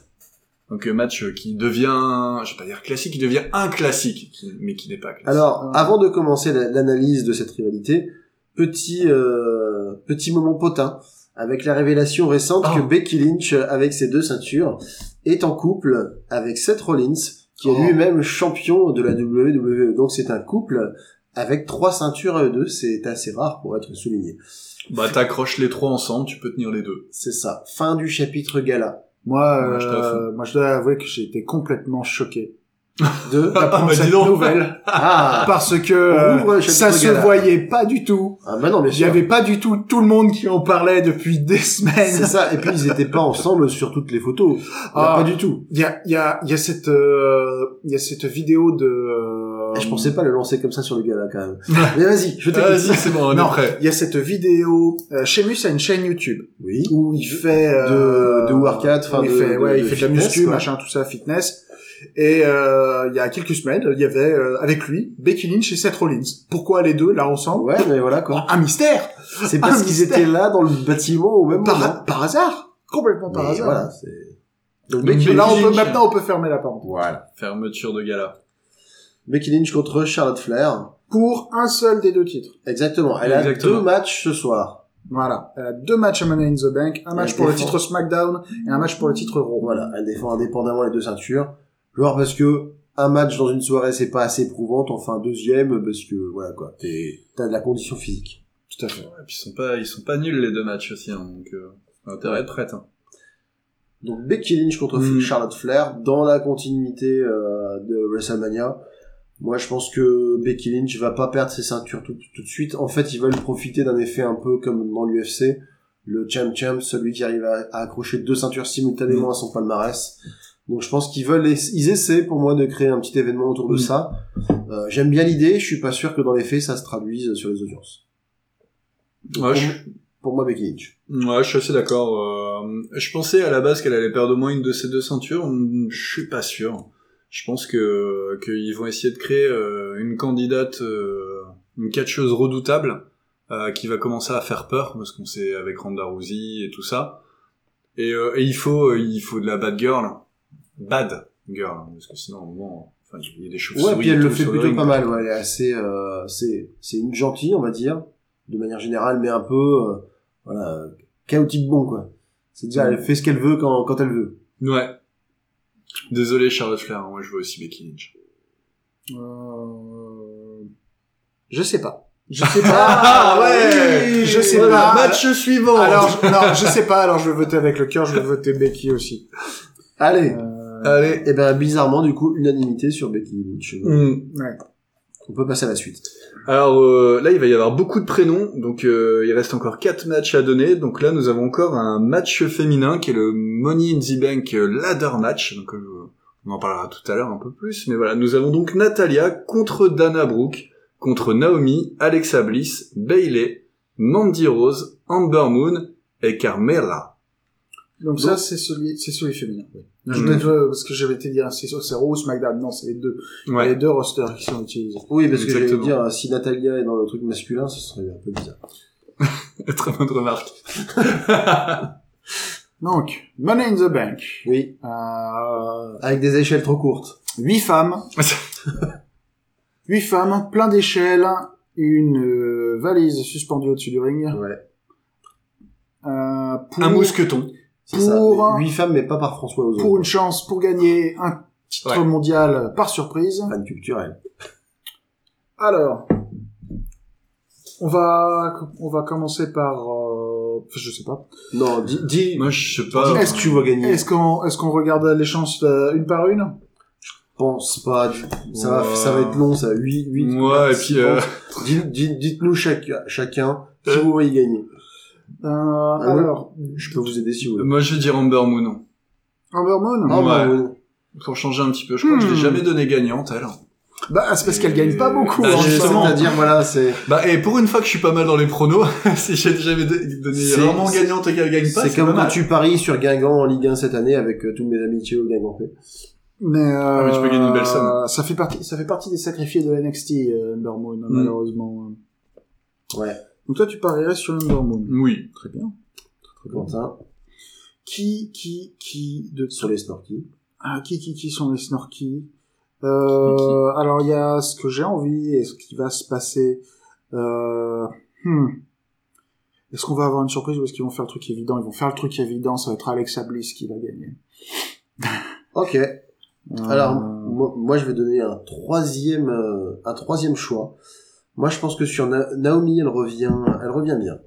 Donc un match qui devient, je vais pas dire classique, qui devient un classique, mais qui n'est pas classique. Alors, Ah. avant de commencer la- l'analyse de cette rivalité, petit euh, petit moment potin avec la révélation récente Oh. que Becky Lynch, avec ses deux ceintures, est en couple avec Seth Rollins, qui est Oh. lui-même champion de la WWE. Donc c'est un couple avec trois ceintures à eux deux. C'est assez rare pour être souligné. Bah t'accroches les trois ensemble, tu peux tenir les deux. C'est ça. Fin du chapitre gala. Moi, euh, moi, je dois avouer que j'ai été complètement choqué De... d'apprendre bah, dis cette nouvelle Ah, parce que euh, ça se gala. voyait pas du tout. ah bah non, mais Il y avait pas du tout tout le monde qui en parlait depuis des C'est semaines. ça. Et puis ils étaient pas ensemble sur toutes les photos. Ah. Pas du tout. Il y a, il y a, il y a cette, euh, il y a cette vidéo de. euh, Et je pensais pas le lancer comme ça sur le gala quand même. Mais vas-y, je t'écoute. Ah, Vas-y, c'est bon, on est Non, prêt. il y a cette vidéo. Euh, Sheamus a une chaîne YouTube Oui. où il fait euh, De- de workout, enfin, il de- fait, de- ouais, il fait de la fitness, muscu, quoi. machin, tout ça, fitness. Et euh, il y a quelques semaines, il y avait euh, avec lui Becky Lynch et Seth Rollins. Pourquoi les deux là ensemble Ouais, mais voilà quoi. Un mystère C'est parce qu'ils étaient là dans le bâtiment au même moment. par, par hasard, complètement par Mais hasard. Voilà, c'est... Donc Becky, Là, on peut Lynch. maintenant, on peut fermer la parenthèse. voilà. Fermeture de gala. Becky Lynch contre Charlotte Flair. Pour un seul des deux titres. Exactement. Elle a deux matchs ce soir. Voilà. Elle a deux matchs à Money in the Bank, un match pour le titre SmackDown et un match pour le titre Raw. Voilà, elle défend indépendamment les deux ceintures. Genre parce que un match dans une soirée c'est pas assez éprouvant, t'en fais un deuxième parce que voilà quoi, t'es, t'as de la condition physique. Tout à fait. Et puis ils sont pas, ils sont pas nuls les deux matchs aussi, hein, donc euh, intérêt être prête. Hein. Donc Becky Lynch contre Mm. Charlotte Flair dans la continuité euh, de WrestleMania. Moi, je pense que Becky Lynch va pas perdre ses ceintures tout, tout de suite. En fait, ils veulent profiter d'un effet un peu comme dans l'UFC. Le champ champ, celui qui arrive à, à accrocher deux ceintures simultanément à son palmarès. Donc, je pense qu'ils veulent, ils essaient pour moi de créer un petit événement autour de Mm. ça. Euh, J'aime bien l'idée. Je suis pas sûr que dans les faits, ça se traduise sur les audiences. Ouais, pour, je, pour moi, Becky Lynch. ouais, je suis assez d'accord. euh, je pensais à la base qu'elle allait perdre au moins une de ces deux ceintures. Je suis pas sûr. Je pense que qu'ils vont essayer de créer euh, une candidate, euh, une catcheuse redoutable euh, qui va commencer à faire peur parce qu'on sait avec Ronda Rousey et tout ça. Et, euh, et il faut, il faut de la bad girl, bad girl, hein, parce que sinon, moment, enfin, il y a des chauves-souris. Ouais, puis elle le fait plutôt ring. pas mal. Ouais, elle est assez, euh, c'est, c'est une gentille, on va dire, de manière générale, mais un peu, euh, voilà, chaotique bon quoi. C'est dire, elle fait ce qu'elle veut quand, quand elle veut. Ouais. Désolé Charlotte Flair, hein, moi je veux aussi Becky Lynch. Euh... Je sais pas. Je sais pas. Ah, ouais. Je sais Voilà, pas. Match suivant. Alors, je- non, je sais pas. Alors, je vais voter avec le cœur. Je vais voter Becky aussi. Allez. Euh, Allez. Et ben bizarrement, du coup, unanimité sur Becky Lynch. Hmm. ouais. On peut passer à la suite. Alors euh, là, il va y avoir beaucoup de prénoms, donc euh, il reste encore quatre matchs à donner. Donc là, nous avons encore un match féminin qui est le Money in the Bank Ladder Match. Donc euh, on en parlera tout à l'heure un peu plus, mais voilà, nous avons donc Natalia contre Dana Brooke, contre Naomi, Alexa Bliss, Bailey, Mandy Rose, Amber Moon et Carmella. Donc ça, c'est celui, c'est celui féminin. oui. Je voulais te- parce que j'avais été dire, c'est c'est Rose, SmackDown. Non, c'est les deux. Ouais. les deux rosters qui sont utilisés. Oui, parce que j'allais Exactement. dire, si Natalia est dans le truc masculin, ce serait un peu bizarre. Très bonne remarque. Donc, Money in the Bank. Oui, Euh, avec des échelles trop courtes. huit femmes. Huit femmes, plein d'échelles, une euh, valise suspendue au-dessus du ring. Ouais, Euh, pour, Un mousqueton. C'est ça. Huit femmes, mais pas par François Ozon. pour une chance pour gagner un titre Ouais. mondial par surprise. fan culturel. Alors, on va on va commencer par euh, je sais pas. Non, dis, dis, Moi, je sais pas. Est-ce que tu vas gagner. Est-ce qu'on est-ce qu'on regarde les chances euh, une par une? Pense pas. Ça va, Ouais. ça va être long, ça. 8, 8. Ouais, et puis, euh, Dites-nous chaque, chacun si vous voyez gagner. Euh, ouais. Alors, Je peux vous aider si vous voulez. moi, je vais dire Amber Moon. Amber Moon. Ah, bah, ouais. Pour changer un petit peu. Je crois que je l'ai Hmm. jamais donné gagnante, elle. Bah c'est parce qu'elle gagne pas beaucoup. Bah, hein, justement. C'est-à-dire, voilà, c'est, Bah, et pour une fois que je suis pas mal dans les pronos, si j'ai jamais do- donné C'est- vraiment gagnante et qu'elle gagne pas, c'est comme pas quand mal. tu paries sur Guingamp en Ligue 1 cette année avec euh, tous mes amitiés au Guingamp. Mais, euh, mais tu peux gagner une belle somme. Ça fait partie, ça fait partie des sacrifiés de NXT, euh, Ember Moon, Hmm. malheureusement. Ouais. Donc toi, tu parierais sur Ember Moon. Oui. Très bien. Quentin, Qui, qui, qui, de sur les snorkies. ah, qui, qui, qui sont les Snorky euh, alors il y a ce que j'ai envie et ce qui va se passer. Euh, hmm. Est-ce qu'on va avoir une surprise ou est-ce qu'ils vont faire le truc évident? Ils vont faire le truc évident, ça va être Alexa Bliss qui va gagner. Ok. Euh, Alors, moi, moi, je vais donner un troisième, euh, un troisième choix. Moi, je pense que sur Na- Naomi, elle revient, elle revient bien.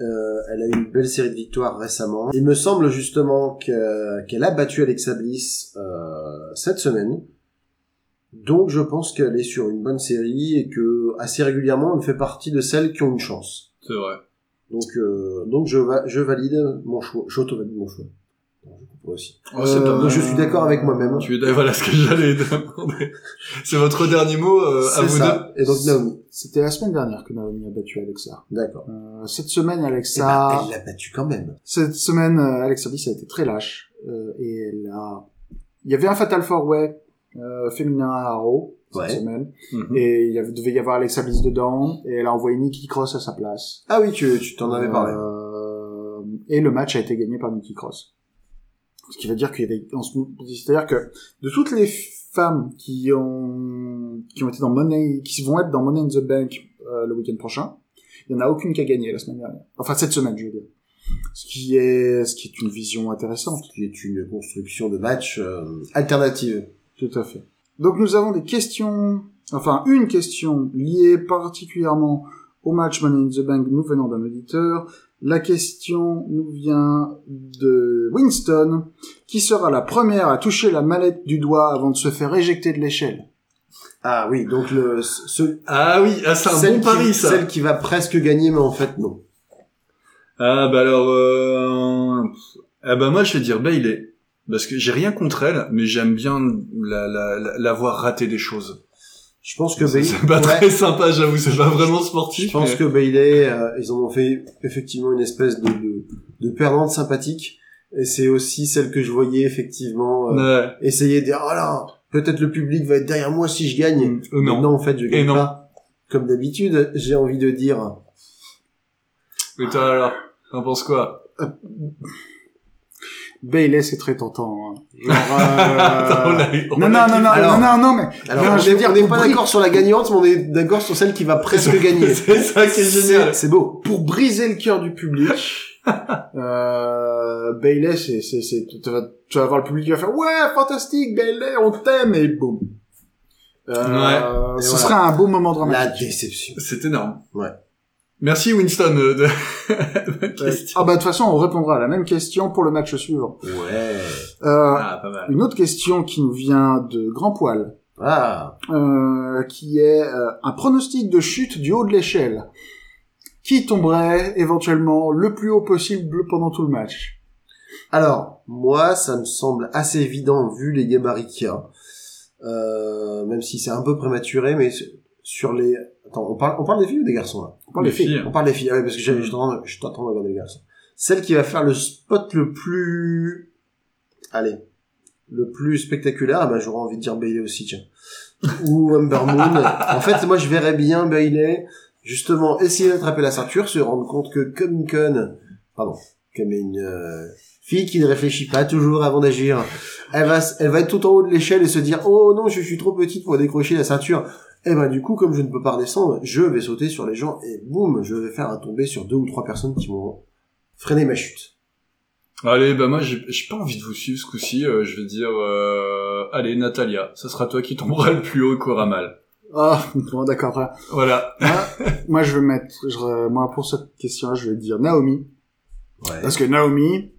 Euh, elle a eu une belle série de victoires récemment. Il me semble justement que- qu'elle a battu Alexa Bliss euh, cette semaine. Donc, je pense qu'elle est sur une bonne série et que assez régulièrement, elle fait partie de celles qui ont une chance. C'est vrai. Donc, euh, donc je, va, je valide mon choix. J'auto-valide mon choix. Aussi. Oh, c'est pas Euh, mal. Je suis d'accord avec moi-même. Tu es, voilà ce que j'allais demander. C'est votre dernier mot, euh, à vous ça. Et donc, Naomi. C'était la semaine dernière que Naomi a battu Alexa. D'accord. Euh, cette semaine, Eh ben, Alexa, elle l'a battu quand même. cette semaine, euh, Alexa Bliss a été très lâche euh, et elle a. Il y avait un Fatal Four Way euh, féminin à Raw cette Ouais. semaine deux. Mhm. et il y avait, devait y avoir Alexa Bliss dedans et elle a envoyé Nikki Cross à sa place. Ah oui, tu, tu t'en avais parlé. Euh, et le match a été gagné par Nikki Cross. Ce qui veut dire qu'il y avait, c'est-à-dire que de toutes les femmes qui ont qui ont été dans Money, qui vont être dans Money in the Bank euh, le week-end prochain, il y en a aucune qui a gagné la semaine dernière. Enfin cette semaine, je veux dire. Ce qui est ce qui est une vision intéressante. Qui est une construction de match euh, alternative. Tout à fait. Donc nous avons des questions, enfin une question liée particulièrement au match Money in the Bank nous venant d'un auditeur. La question nous vient de Winston, qui sera la première à toucher la mallette du doigt avant de se faire éjecter de l'échelle. Ah oui, donc le, ce, Ah oui, ah, c'est un celle bon qui- pari, ça. Celle qui va presque gagner, mais en fait non. Ah, bah alors, euh... ah bah moi, je vais dire Bailey. Parce que j'ai rien contre elle, mais j'aime bien la, la, la, la voir rater des choses. Je pense que C'est Bailey, c'est pas ouais, très sympa, j'avoue, c'est pas vraiment sportif. je pense mais- que Bailey, euh, ils en ont fait effectivement une espèce de, de, de perdante sympathique. Et c'est aussi celle que je voyais effectivement euh, Ouais. essayer de dire, oh là, peut-être le public va être derrière moi si je gagne. Euh, non. Mais non, en fait, je Et gagne non. pas. Comme d'habitude, j'ai envie de dire, Mais toi, alors, t'en penses quoi? Bailey, c'est très tentant. hein. Attends, on euh... a- on non, non, non, non, Alors- non, non, mais alors Non, on je veux dire, on n'est pas d'accord sur la gagnante, mais on est d'accord sur celle qui va presque gagner. C'est ça qui est génial. C'est beau. pour briser le cœur du public, euh, Bailey, c'est, c'est, c'est, tu vas, tu vas voir le public qui va faire, ouais, fantastique, Bailey, on t'aime, et boum. Euh, Ouais. Ce voilà. serait un beau moment La dramatique. déception. C'est énorme. Ouais. Merci Winston euh, de Euh, question. ah bah de toute façon, on répondra à la même question pour le match suivant. Ouais. Euh, Ah, pas mal. une autre question qui nous vient de Grand Poil, Ah, euh, qui est euh, un pronostic de chute du haut de l'échelle. Qui tomberait éventuellement le plus haut possible pendant tout le match? Alors, moi, ça me semble assez évident vu les gabarits qu'il y a. Euh, même si c'est un peu prématuré, mais sur les... Attends, on parle, on parle des filles ou des garçons, là? On parle des Les filles. filles. On parle des filles, ah ouais, parce que je de- je regarder les garçons. Celle qui va faire le spot le plus... Allez, le plus spectaculaire, ah bah, j'aurais envie de dire Bailey aussi, tiens. Ou Amber Moon. en fait, moi, je verrais bien Bailey, justement, essayer d'attraper la ceinture, se rendre compte que comme une conne, pardon, comme une euh, fille qui ne réfléchit pas toujours avant d'agir, elle va, elle va être tout en haut de l'échelle et se dire, oh non, je suis trop petite pour décrocher la ceinture. Et ben du coup, comme je ne peux pas redescendre, je vais sauter sur les gens et boum, je vais faire un tombé sur deux ou trois personnes qui vont freiner ma chute. Allez, bah moi j'ai pas envie de vous suivre ce coup-ci. euh, je vais dire, euh, allez Natalia, ça sera toi qui tombera le plus haut, qu'aura mal. Ah, bon, d'accord. voilà. Voilà. Moi, moi, je vais mettre, je- moi, pour cette question-là, je vais dire Naomi. Ouais. Parce que Naomi,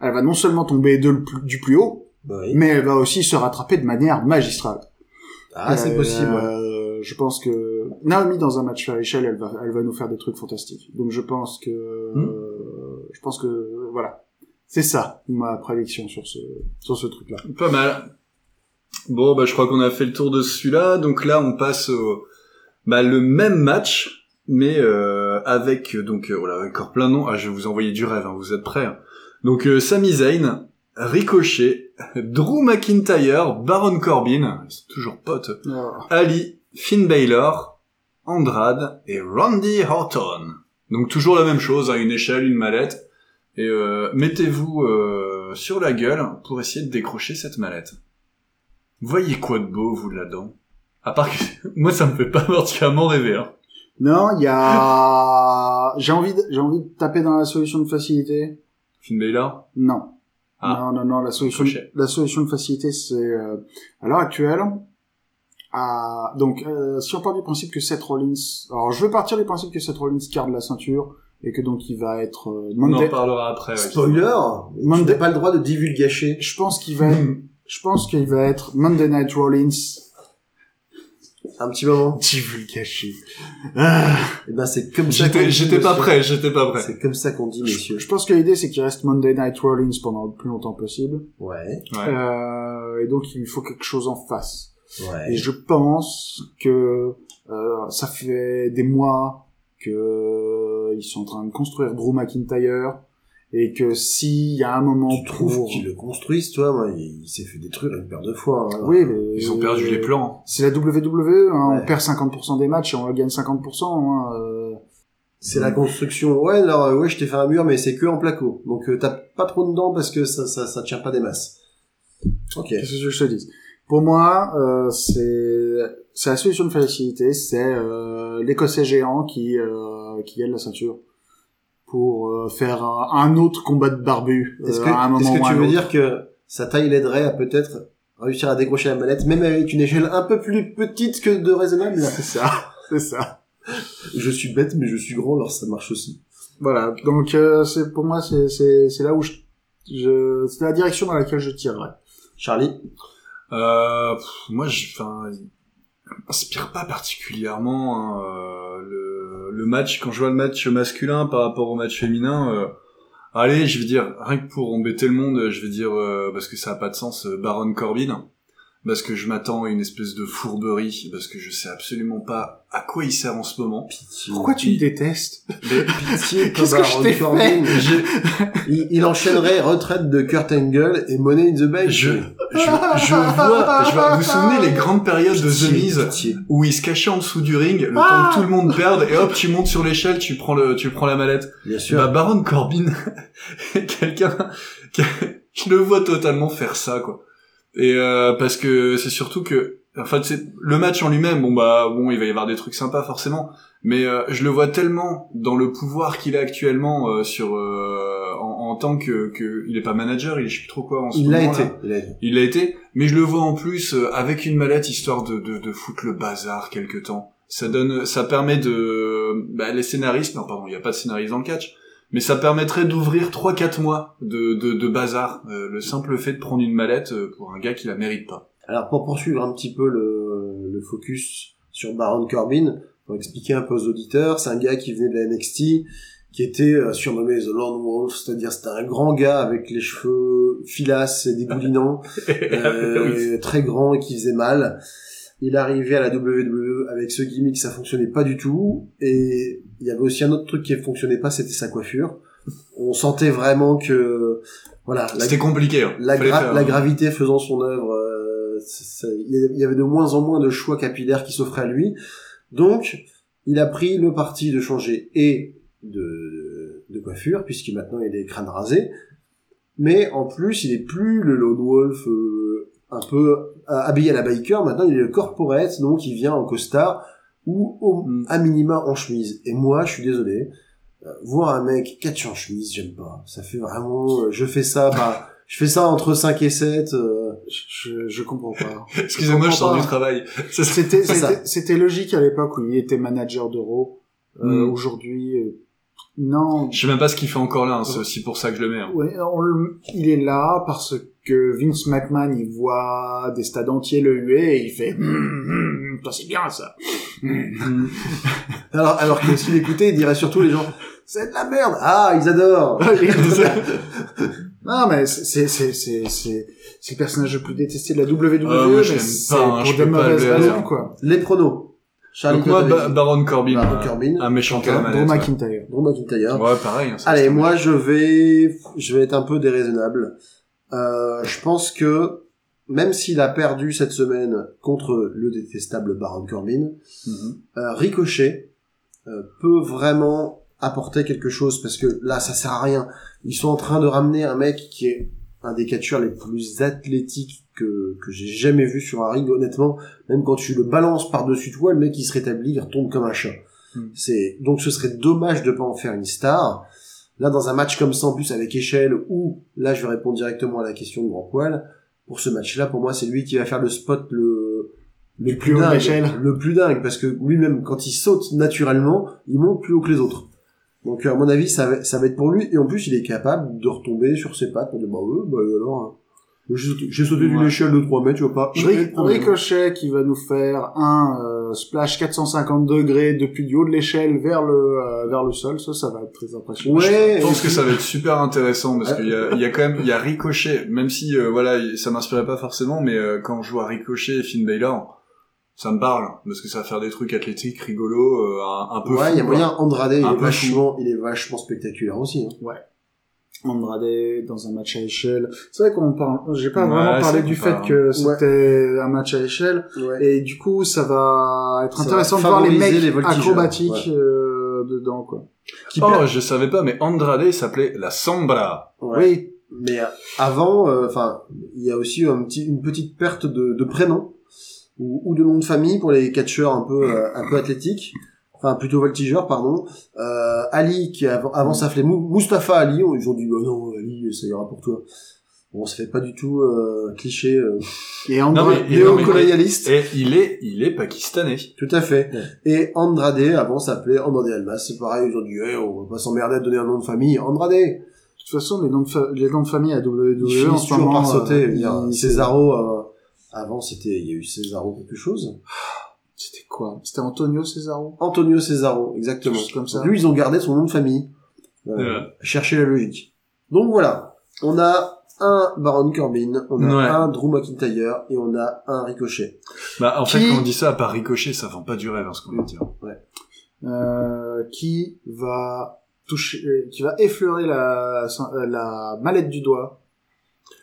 elle va non seulement tomber de le plus- du plus haut, Bah oui. mais elle va aussi se rattraper de manière magistrale. Ah, c'est possible. euh, je pense que Naomi dans un match à l'échelle, elle va, elle va nous faire des trucs fantastiques. Donc je pense que, Hmm. euh, je pense que voilà, c'est ça ma prédiction sur ce sur ce truc-là. Pas mal. Bon, bah je crois qu'on a fait le tour de celui-là. Donc là, on passe au bah, le même match, mais euh, avec donc euh, voilà encore plein de noms. Ah, je vais vous envoyer du rêve. hein, vous êtes prêts hein. Donc euh, Sami Zayn, Ricochet, Drew McIntyre, Baron Corbin, ils sont toujours potes. Ali, Finn Balor, Andrade et Randy Orton. Donc toujours la même chose, hein, une échelle, une mallette. Et euh, mettez-vous euh, sur la gueule pour essayer de décrocher cette mallette. Voyez quoi de beau, vous, là-dedans À part que moi, ça me fait pas particulièrement rêver. Hein. Non, il y a, j'ai envie, de, j'ai envie de taper dans la solution de facilité. Finn Balor? Non. Ah. Non, non, non, la solution, la solution de facilité, c'est, euh, à l'heure actuelle, à, donc, euh, si on part du principe que Seth Rollins, alors je veux partir du principe que Seth Rollins garde la ceinture, et que donc il va être, euh, On en Monday- parlera après. ouais. Spoiler, tu Monday- n'as pas le droit de divulgacher. je pense qu'il va je pense qu'il va être Monday Night Rollins. Un petit moment. Divulgaché. Ah. Et ben c'est comme ça. qu'on J'étais dit, j'étais pas monsieur. prêt, j'étais pas prêt. C'est comme ça qu'on dit, messieurs. Je pense que l'idée c'est qu'il reste Monday Night Rollins pendant le plus longtemps possible. Ouais, Ouais. Euh, et donc il lui faut quelque chose en face. Et ouais. je pense que euh, ça fait des mois que euh, ils sont en train de construire Drew McIntyre et que s'il y a un moment Tu trouves pour qu'ils le construisent, toi Moi, il, il s'est fait détruire une paire de fois. hein. oui, mais Ils ont perdu les plans. C'est la WWE, hein, Ouais. on perd 50% des matchs et on gagne 50%. Hein, euh. C'est la construction. Ouais, alors euh, ouais, je t'ai fait un mur, mais c'est que en placo. Donc euh, t'as pas trop dedans parce que ça, ça, ça tient pas des masses. Ok. Qu'est-ce que je te dis Pour moi, euh, c'est c'est la solution de facilité, c'est euh, l'écossais géant qui euh, qui gagne la ceinture pour euh, faire un, un autre combat de barbu Est-ce euh, que, à un moment est-ce que tu veux autre. dire que sa taille l'aiderait à peut-être réussir à décrocher la manette, même avec une échelle un peu plus petite que de raisonnable? C'est ça, c'est ça. Je suis bête, mais je suis grand, alors ça marche aussi. Voilà, donc euh, c'est pour moi c'est c'est c'est là où je, je c'est la direction dans laquelle je tirerais. Charlie? Euh, pff, moi, je, enfin, il m'inspire pas particulièrement hein, euh, le, le match. Quand je vois le match masculin par rapport au match féminin, euh, allez, je vais dire rien que pour embêter le monde, je vais dire euh, parce que ça a pas de sens, euh, Baron Corbin, parce que je m'attends à une espèce de fourberie, parce que je sais absolument pas à quoi il sert en ce moment. Pourquoi tu me détestes? Mais, Pitié, Qu'est-ce que je t'ai Baron Corbin. il, il enchaînerait retraite de Kurt Angle et Money in the Bank. je, je, je vois, je vois, vous vous souvenez les grandes périodes de The Pitié, Miz pitié. où il se cachait en dessous du ring, le temps que tout le monde perde, et hop, tu montes sur l'échelle, tu prends le, tu prends la mallette. Bien sûr. Bah, Baron Corbin, quelqu'un, que- je le vois totalement faire ça, quoi. Et euh, parce que c'est surtout que, en fait, c'est le match en lui-même. Bon bah, bon, il va y avoir des trucs sympas forcément, mais euh, je le vois tellement dans le pouvoir qu'il a actuellement euh, sur, euh, en, en tant que, que, il est pas manager, il est je sais plus trop quoi en ce il l'a moment, été. Il l'a été. Il l'a été, mais je le vois en plus euh, avec une mallette histoire de, de, de foutre le bazar quelque temps. Ça donne, ça permet de, bah, les scénaristes, non pardon, il n'y a pas de scénariste dans le catch, mais ça permettrait d'ouvrir 3-4 mois de, de, de bazar. Euh, le simple fait de prendre une mallette euh, pour un gars qui la mérite pas. Alors pour poursuivre un petit peu le, le focus sur Baron Corbin, pour expliquer un peu aux auditeurs, c'est un gars qui venait de la NXT, qui était euh, surnommé The Lone Wolf, c'est-à-dire c'était un grand gars avec les cheveux filasses et dégoulinants, euh, très grand et qui faisait mal. Il arrivé à la WWE avec ce gimmick, ça fonctionnait pas du tout, et il y avait aussi un autre truc qui fonctionnait pas, c'était sa coiffure. On sentait vraiment que, voilà, C'était compliqué. Hein. la, Fallait gra- faire, la gravité faisant son œuvre, euh, il y avait de moins en moins de choix capillaires qui s'offraient à lui. Donc, il a pris le parti de changer et de, de coiffure, puisque maintenant il est crâne rasé, mais en plus, il est plus le lone wolf euh, un peu euh, habillé à la biker, maintenant il est le corporate, donc il vient en costard ou au, Mm. à minima en chemise. Et moi, je suis désolé, euh, voir un mec catch en chemise, j'aime pas. Ça fait vraiment, euh, je fais ça, bah, je fais ça entre 5 et 7. euh, Je, je comprends pas. Excusez-moi, je sors du travail. C'était, logique à l'époque où il était manager d'Euro. Euh, Mm. Aujourd'hui, euh, non. Je sais même pas ce qu'il fait encore là. hein. C'est aussi pour ça que je le mets. hein. Ouais, on le- il est là parce que Vince McMahon, il voit des stades entiers le huer et il fait hum, toi c'est bien ça. Hum. Alors, alors que s'il écoutait, il dirait surtout les gens, c'est de la merde. Ah, ils adorent. non mais c'est c'est c'est c'est c'est le personnage le plus détesté de la WWE, Ah, moi, mais c'est pas, hein, pour des mauvaises raisons quoi. Les pronos. Charlie Donc moi, Ba- Baron Corbin, Baron euh, Corbin. un méchant à la Drew. McIntyre. Drew McIntyre. Ouais, pareil. hein, Allez, moi je vais, je vais être un peu déraisonnable. Euh, je pense que même s'il a perdu cette semaine contre le détestable Baron Corbin, Mhm. euh, Ricochet euh, peut vraiment apporter quelque chose parce que là ça sert à rien. Ils sont en train de ramener un mec qui est un des catcheurs les plus athlétiques que, que j'ai jamais vu sur un ring honnêtement. Même quand tu le balances par-dessus toi, le mec il se rétablit, il retombe comme un chat. Hmm. C'est donc ce serait dommage de pas en faire une star. Là dans un match comme ça en plus avec échelle ou là je vais répondre directement à la question de Grand Poil. Pour ce match-là, pour moi, c'est lui qui va faire le spot le le plus haut dingue, le plus dingue, parce que lui-même, quand il saute naturellement, il monte plus haut que les autres. Donc, à mon avis, ça va, ça va être pour lui, et en plus, il est capable de retomber sur ses pattes pour dire, bah ouais, bah alors, hein. J'ai sauté- d'une Ouais. échelle de 3 mètres, tu vois pas. Ricochet qui va nous faire un euh, splash 450 degrés depuis du haut de l'échelle vers le euh, vers le sol, ça ça va être très impressionnant. Ouais, Je pense que ça va être super intéressant parce Ouais. qu'il y a, il y a quand même, il y a Ricochet, même si euh, voilà, ça m'inspirait pas forcément, mais euh, quand je vois Ricochet et Finn Balor, ça me parle parce que ça va faire des trucs athlétiques, rigolos, euh, un, un peu Ouais, fou, il y a moyen, Andrade, il Un est peu vachement, il est vachement spectaculaire aussi, hein. Andrade dans un match à échelle. C'est vrai qu'on parle, j'ai pas Ouais, vraiment parlé du fait que c'était un match à échelle Ouais. et du coup ça va être Ça va intéressant de voir les mecs les acrobatiques euh, dedans quoi. Qui Oh, je savais pas, mais Andrade s'appelait la Sombra. Ouais. Oui, Mais euh, avant, euh, enfin, il y a aussi un petit, une petite perte de, de prénom ou, ou de nom de famille pour les catcheurs un peu, euh, un peu athlétiques. Enfin, plutôt voltigeurs, pardon. Euh, Ali, qui avant, avant s'appelait Mou- Mustapha Ali, ils ont dit, bah non, Ali, ça ira pour toi. Bon, ça fait pas du tout euh, cliché euh, et Andrade, néo-colonialiste. Et il est, il est pakistanais. Tout à fait. Ouais. Et Andrade, avant, s'appelait Andrade Almas. C'est pareil, ils ont dit, eh, on va pas s'emmerder à donner un nom de famille. Andrade. de toute façon les noms de, fa- les noms de famille à WWE Ils en finissent ce toujours moment, par sauter. euh, dire, ils- Cesaro, euh, avant, c'était, il y a eu Cesaro quelque chose. C'était quoi C'était Antonio Cesaro Antonio Cesaro, exactement. Comme ça. Lui, ils ont gardé son nom de famille. Euh, Ouais. Chercher la logique. Donc voilà. On a un Baron Corbin, on a Ouais. un Drew McIntyre et on a un Ricochet. Bah, en fait, Qui- quand on dit ça, à part Ricochet, ça vend pas du rêve, hein, ce qu'on va dire. euh, qui va toucher, euh, qui va effleurer la, la mallette du doigt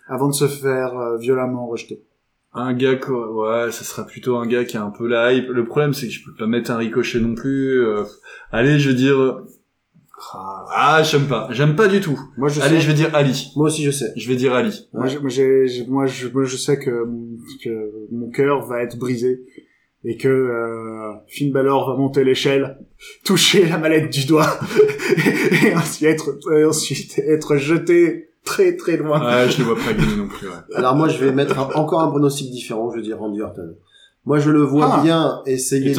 avant de se faire euh, violemment rejeter. Un gars, quoi, ouais, ça sera plutôt un gars qui a un peu la hype. Le problème, c'est que je peux pas mettre un ricochet non plus. euh, allez, je veux dire, euh, ah, j'aime pas, j'aime pas du tout. Moi, je allez, sais, je vais dire Ali. Moi aussi, je sais. Je vais dire Ali. moi, je- moi, je, moi, je sais que, que mon cœur va être brisé et que euh, Finn Balor va monter l'échelle, toucher la mallette du doigt et ensuite être, et ensuite être jeté très très loin. Ouais, je le vois pas gagner non plus. Ouais. Alors moi, je vais mettre un- encore un pronostic différent. Je vais dire Randy Orton. Moi, je le vois Ah. bien essayer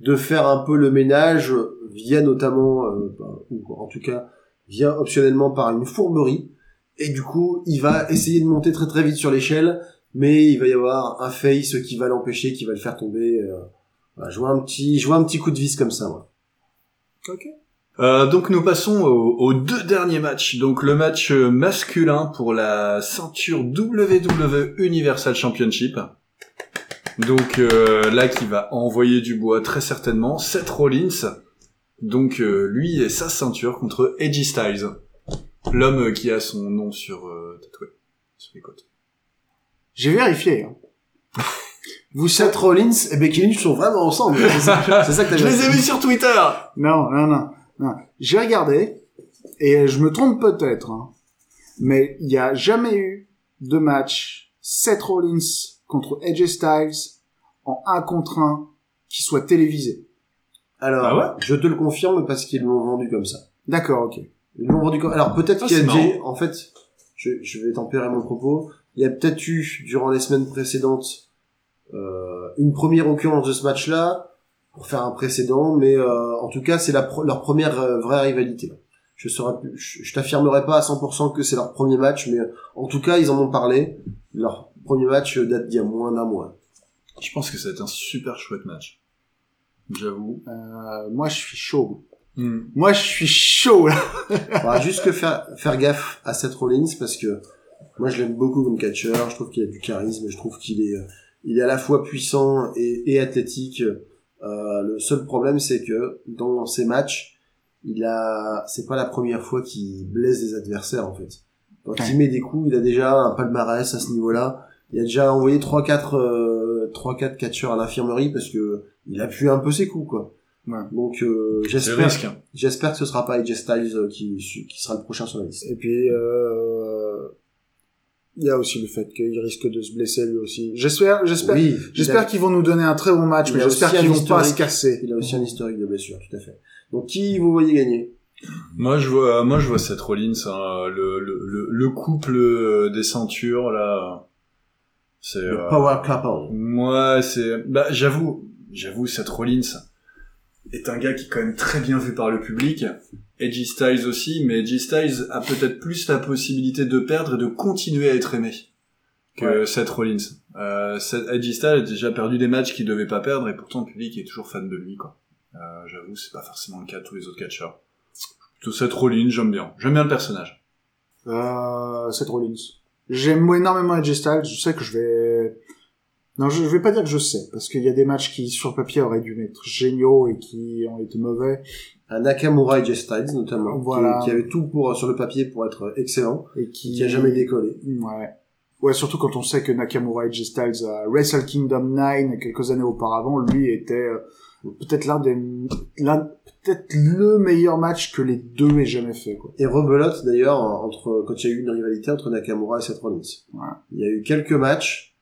de, faire un peu le ménage via notamment, euh, bah, ou en tout cas, via optionnellement par une fourberie. Et du coup, il va essayer de monter très très vite sur l'échelle, mais il va y avoir un face qui va l'empêcher, qui va le faire tomber. Euh, voilà, je vois un petit, je vois un petit coup de vis comme ça. Moi. Ok. Euh, donc nous passons aux, aux deux derniers matchs. Donc le match masculin pour la ceinture WWE Universal Championship. Donc euh, là qui va envoyer du bois très certainement. Seth Rollins. Donc euh, lui et sa ceinture contre Edgy Styles. L'homme qui a son nom sur euh, tatoué sur les côtes. J'ai vérifié. hein. Vous, Seth Rollins et Becky Lynch sont vraiment ensemble. C'est ça, ça que t'as Je les ai vus sur Twitter. Non, non, non. J'ai regardé et je me trompe peut-être, hein, mais il n'y a jamais eu de match Seth Rollins contre AJ Styles en 1 contre 1 qui soit télévisé. Alors, Ah ouais? je te le confirme parce qu'ils l'ont vendu comme ça. D'accord, ok. Ils l'ont vendu comme. Alors peut-être Ah, qu'il y a déjà, en fait, je, je vais tempérer mon propos. Il y a peut-être eu durant les semaines précédentes euh, une première occurrence de ce match-là pour faire un précédent, mais euh, en tout cas c'est la pro- leur première euh, vraie rivalité. Je saurais, plus- je, je t'affirmerai pas à 100% que c'est leur premier match, mais en tout cas ils en ont parlé. Leur premier match date d'il y a moins d'un mois. Je pense que ça va être un super chouette match. J'avoue. Euh, moi, je suis chaud. Hmm. Moi, je suis chaud, là. Faudra juste que faire, faire gaffe à Seth Rollins parce que moi je l'aime beaucoup comme catcheur, je trouve qu'il a du charisme, je trouve qu'il est, euh, il est à la fois puissant et, et athlétique. Euh, le seul problème c'est que dans ses matchs, il a, c'est pas la première fois qu'il blesse des adversaires en fait. Quand Ouais. il met des coups, il a déjà un palmarès à ce niveau-là. Il a déjà envoyé 3-4 euh, 3-4 catcheurs à l'infirmerie parce que il appuie un peu ses coups quoi. Ouais. Donc euh, j'espère risque. hein. J'espère que ce sera pas AJ Styles euh, qui, qui sera le prochain sur la liste. Et puis, euh, il y a aussi le fait qu'il risque de se blesser lui aussi. J'espère, j'espère, Oui, j'espère il qu'ils vont nous donner un très bon match, il mais j'espère qu'ils vont pas se casser. il a aussi un historique de blessure, tout à fait. Donc qui vous voyez gagner? Moi je vois, moi je vois Seth Rollins, hein, le, le, le, le couple euh, des ceintures là. C'est. Le euh, Power Couple. Moi c'est, bah j'avoue, j'avoue Seth Rollins est un gars qui est quand même très bien vu par le public. Edgy Styles aussi, mais Edgy Styles a peut-être plus la possibilité de perdre et de continuer à être aimé que Seth Rollins. Euh, Seth- Edgy Styles a déjà perdu des matchs qu'il devait pas perdre et pourtant le public est toujours fan de lui quoi. Euh, j'avoue c'est pas forcément le cas de tous les autres catcheurs. Plutôt Seth Rollins, j'aime bien. J'aime bien le personnage. Euh, Seth Rollins. J'aime énormément AJ Styles. Je sais que je vais. Non, je, je vais pas dire que je sais, parce qu'il y a des matchs qui, sur papier, auraient dû être géniaux et qui ont été mauvais. Un Nakamura et Jay Styles notamment, qui- Voilà. qui, avait tout pour sur le papier pour être excellent, Et qui, qui a jamais décollé. Ouais. Ouais, surtout quand on sait que Nakamura et AJ Styles à Wrestle Kingdom 9, quelques années auparavant, lui était euh, peut-être l'un des, peut-être le meilleur match que les deux aient jamais fait, quoi. Et rebelote d'ailleurs entre quand il y a eu une rivalité entre Nakamura et Seth Rollins. Ouais. Il y a eu quelques matchs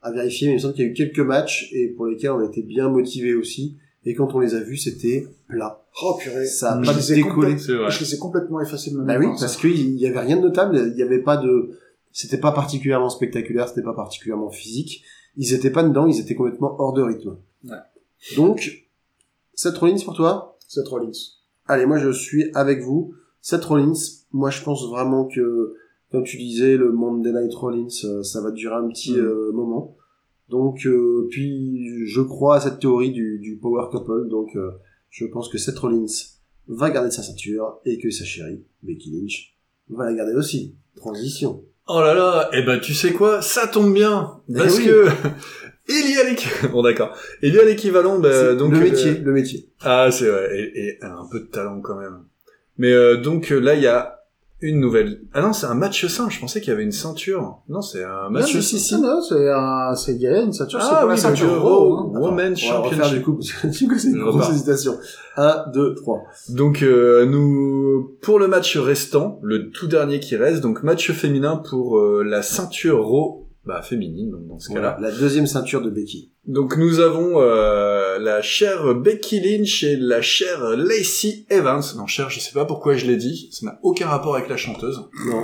à vérifier, mais il me semble qu'il y a eu quelques matchs et pour lesquels on était bien motivés aussi. Et quand on les a vus, c'était plat. Oh purée. Ça a pas décollé. Je les ai complètement effacés de ma Bah oui, mémoire, parce qu'il y avait rien de notable, il y avait pas de, c'était pas particulièrement spectaculaire, c'était pas particulièrement physique. Ils étaient pas dedans, ils étaient complètement hors de rythme. Ouais. Donc, Seth Rollins pour toi? Seth Rollins. Allez, moi je suis avec vous. Seth Rollins, moi je pense vraiment que, comme tu disais, le Monday Night Rollins, euh, ça va durer un petit Mm. euh, moment. Donc, euh, puis je crois à cette théorie du, du Power Couple, donc euh, je pense que Seth Rollins va garder sa ceinture et que sa chérie, Becky Lynch, va la garder aussi. Transition. Oh là là, eh ben tu sais quoi, ça tombe bien, Eh parce oui. que il y a l'équivalent. Bon d'accord, il y a l'équivalent. bah, donc le euh, métier, le métier. Ah c'est vrai, et, et un peu de talent quand même. Mais euh, donc là il y a une nouvelle. Ah non, c'est un match simple. Je pensais qu'il y avait une ceinture. Non, c'est un match. Non, si, si, non, c'est un, c'est, il y a une ceinture, c'est Ah pour oui, la ceinture le Raw, hein. Woman Championship. du coup, c'est une grosse hésitation. 1, 2, 3. Donc euh, nous pour le match restant, le tout dernier qui reste, donc match féminin pour euh, la ceinture Raw, bah féminine donc dans ce cas-là. La deuxième ceinture de Becky. Donc nous avons euh, la chère Becky Lynch et la chère Lacey Evans. Non, chère, je sais pas pourquoi je l'ai dit, ça n'a aucun rapport avec la chanteuse. Non.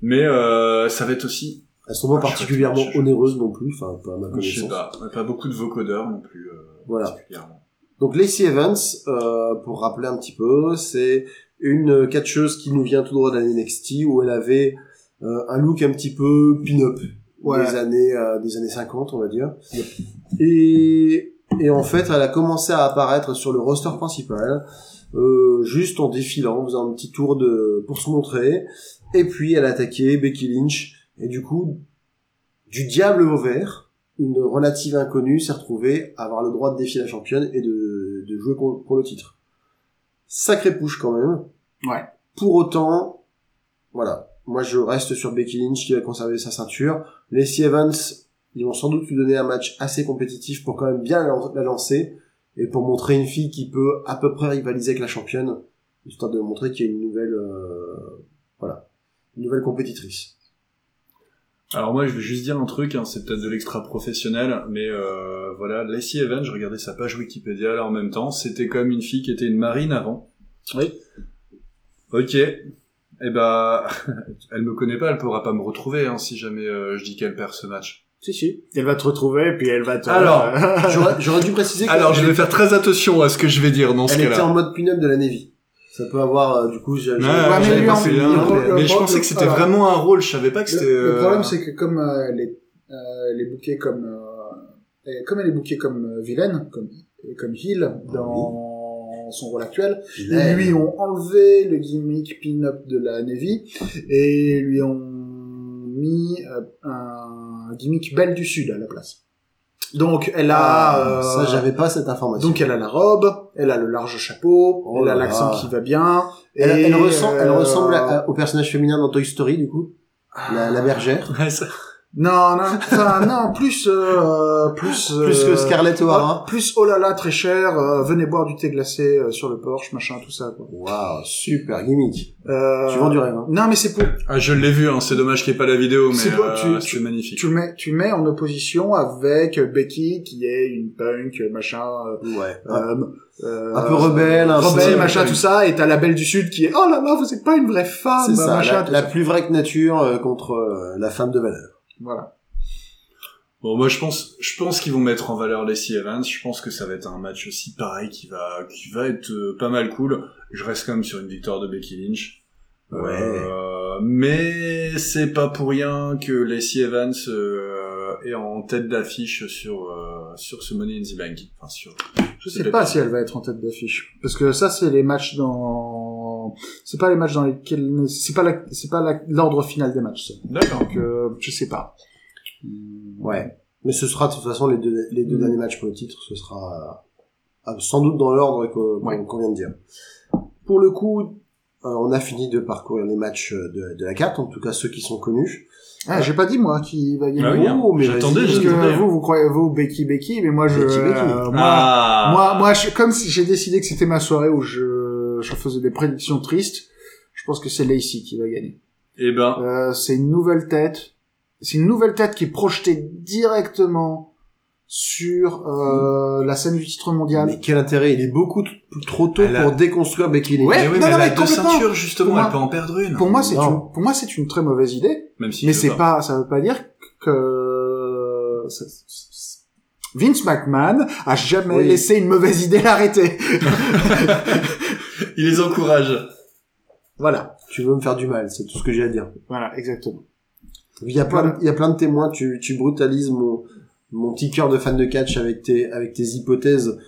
Mais euh, ça va être aussi, Elles sont pas Ah, particulièrement je- onéreuses non plus, enfin, pas à ma je sais connaissance. pas, pas beaucoup de vocodeurs non plus. euh, Voilà. Donc Lacey Evans, euh, pour rappeler un petit peu, c'est une catcheuse qui nous vient tout droit de la NXT où elle avait euh, un look un petit peu pin-up. Ouais. des années euh, des années 50, on va dire. Et et en fait, elle a commencé à apparaître sur le roster principal, euh, juste en défilant, en faisant un petit tour de pour se montrer. Et puis elle a attaqué Becky Lynch et du coup du diable au vert, une relative inconnue s'est retrouvée à avoir le droit de défier la championne et de, de jouer pour, pour le titre. Sacré push quand même. Ouais. Pour autant, voilà. Moi, je reste sur Becky Lynch qui va conserver sa ceinture. Lacey Evans, ils vont sans doute lui donner un match assez compétitif pour quand même bien la la lancer et pour montrer une fille qui peut à peu près rivaliser avec la championne, histoire de montrer qu'il y a une nouvelle, euh, voilà, une nouvelle compétitrice. Alors moi, je vais juste dire un truc, hein, c'est peut-être de l'extra professionnel, mais euh, voilà, Lacey Evans, je regardais sa page Wikipédia là en même temps, c'était comme une fille qui était une marine avant. Oui. Ok. Eh ben, elle me connaît pas, elle pourra pas me retrouver hein, si jamais euh, je dis qu'elle perd ce match. Si, si. Elle va te retrouver, puis elle va te... Alors, J'aurais j'aurais dû préciser qu'elle Alors, je vais faire très attention à ce que je vais dire dans ce elle était cas-là. en mode pin-up de la Navy. Ça peut avoir, euh, du coup, j'ai, j'ai- Ouais, mais pas le en- mais- le- Mais je pensais le- que c'était vraiment un rôle, je savais pas que Le, c'était... le euh, problème, c'est que comme euh, elle, est, euh, elle est bookée comme... euh, comme elle est bookée comme euh, vilaine, comme, comme heel dans son rôle actuel, ils lui ont enlevé le gimmick pin-up de la Navy et lui ont mis euh, un gimmick Belle du Sud à la place. Donc elle a... Ah, euh, ça, j'avais pas cette information. donc elle a la robe, elle a le large chapeau, Oh elle a l'accent qui va bien. elle, et, elle ressemble, elle euh, ressemble à- au personnage féminin dans Toy Story, du coup. La, la bergère. Non, non, enfin non, plus euh, plus Plus que euh, Scarlett O'Hara. Plus oh là là très cher, euh, venez boire du thé glacé euh, sur le porche, machin, tout ça quoi. Waouh, super gimmick. Euh, Tu vends du rêve, hein. Non mais c'est pour Ah, je l'ai vu, hein, c'est dommage qu'il n'y ait pas la vidéo, mais C'est quoi, euh, tu- c'est magnifique. tu le mets tu le mets en opposition avec Becky qui est une punk machin euh, Ouais. euh, euh, Un peu rebelle, un peu- rebelle machin tout ça et t'as la belle du sud qui est oh là là vous êtes pas une vraie femme ça, machin la, tout la ça. plus vraie que nature euh, contre euh, la femme de valeur. Voilà Bon, moi, je pense, je pense qu'ils vont mettre en valeur Lacey Evans. Je pense que ça va être un match aussi pareil qui va, qui va être euh, pas mal cool. Je reste quand même sur une victoire de Becky Lynch. Ouais. Euh, mais c'est pas pour rien que Lacey Evans euh, est en tête d'affiche sur euh, sur ce Money in the Bank. Enfin, sur. Je sais pas. si elle va être en tête d'affiche. Parce que ça, c'est les matchs dans, c'est pas les matchs dans lesquels, c'est pas la, c'est pas la- l'ordre final des matchs, ça. D'accord. Donc, euh, je sais pas. Ouais. Mais ce sera de toute façon les deux, les deux Mm. derniers matchs pour le titre, ce sera euh, sans doute dans l'ordre qu'on Ouais. vient de dire. Pour le coup, euh, on a fini de parcourir les matchs de, de la carte, en tout cas ceux qui sont connus. Ah, j'ai pas dit, moi, qui va gagner. Ah oui, hein. Oh, mais J'attendais, Parce que vous, vous croyez, vous, Becky, Becky, mais moi, je, Becky, Becky. euh, moi, Ah. moi, moi, je, comme si j'ai décidé que c'était ma soirée où je, je faisais des prédictions tristes, je pense que c'est Lacey qui va gagner. Eh ben, Euh, c'est une nouvelle tête. C'est une nouvelle tête qui est projetée directement sur euh, la scène du titre mondial. Mais quel intérêt Il est beaucoup trop tôt Elle a- pour déconstruire Becky Lynch. Ouais, eh oui, non, mais non, elle a mais deux ceintures justement, moi- elle peut en perdre une. Pour moi, c'est Non. une, pour moi, c'est une très mauvaise idée. Même si mais c'est pas, ça veut pas dire que ça- ça- Vince McMahon a jamais Oui. laissé une mauvaise idée l'arrêter. Il les encourage. voilà. Tu veux me faire du mal, c'est tout ce que j'ai à dire. Voilà, exactement. Il y a plein, il y a plein de témoins. Tu, tu brutalises mon, mon petit cœur de fan de catch avec tes, avec tes hypothèses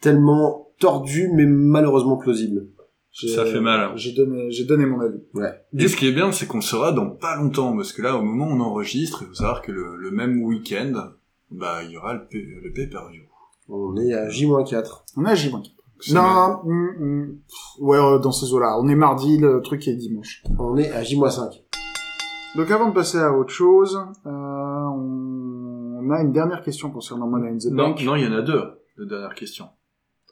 tellement tordues mais malheureusement plausibles. J'ai- Ça fait mal. J'ai donné, j'ai donné mon avis. Ouais. Et ce qui est bien, c'est qu'on le saura dans pas longtemps, parce que là, au moment où on enregistre, il faut savoir que le, le même week-end, bah, il y aura le, pay- le pay-per-view. On est à J-4. On a J-. C'est Non, hum, pff, ouais, euh, dans ces eaux-là. On est mardi, le truc est dimanche. On est à J-5. Donc avant de passer à autre chose, euh, on... on a une dernière question concernant Money in the Non, Bank. non, il y en a deux, de dernière question.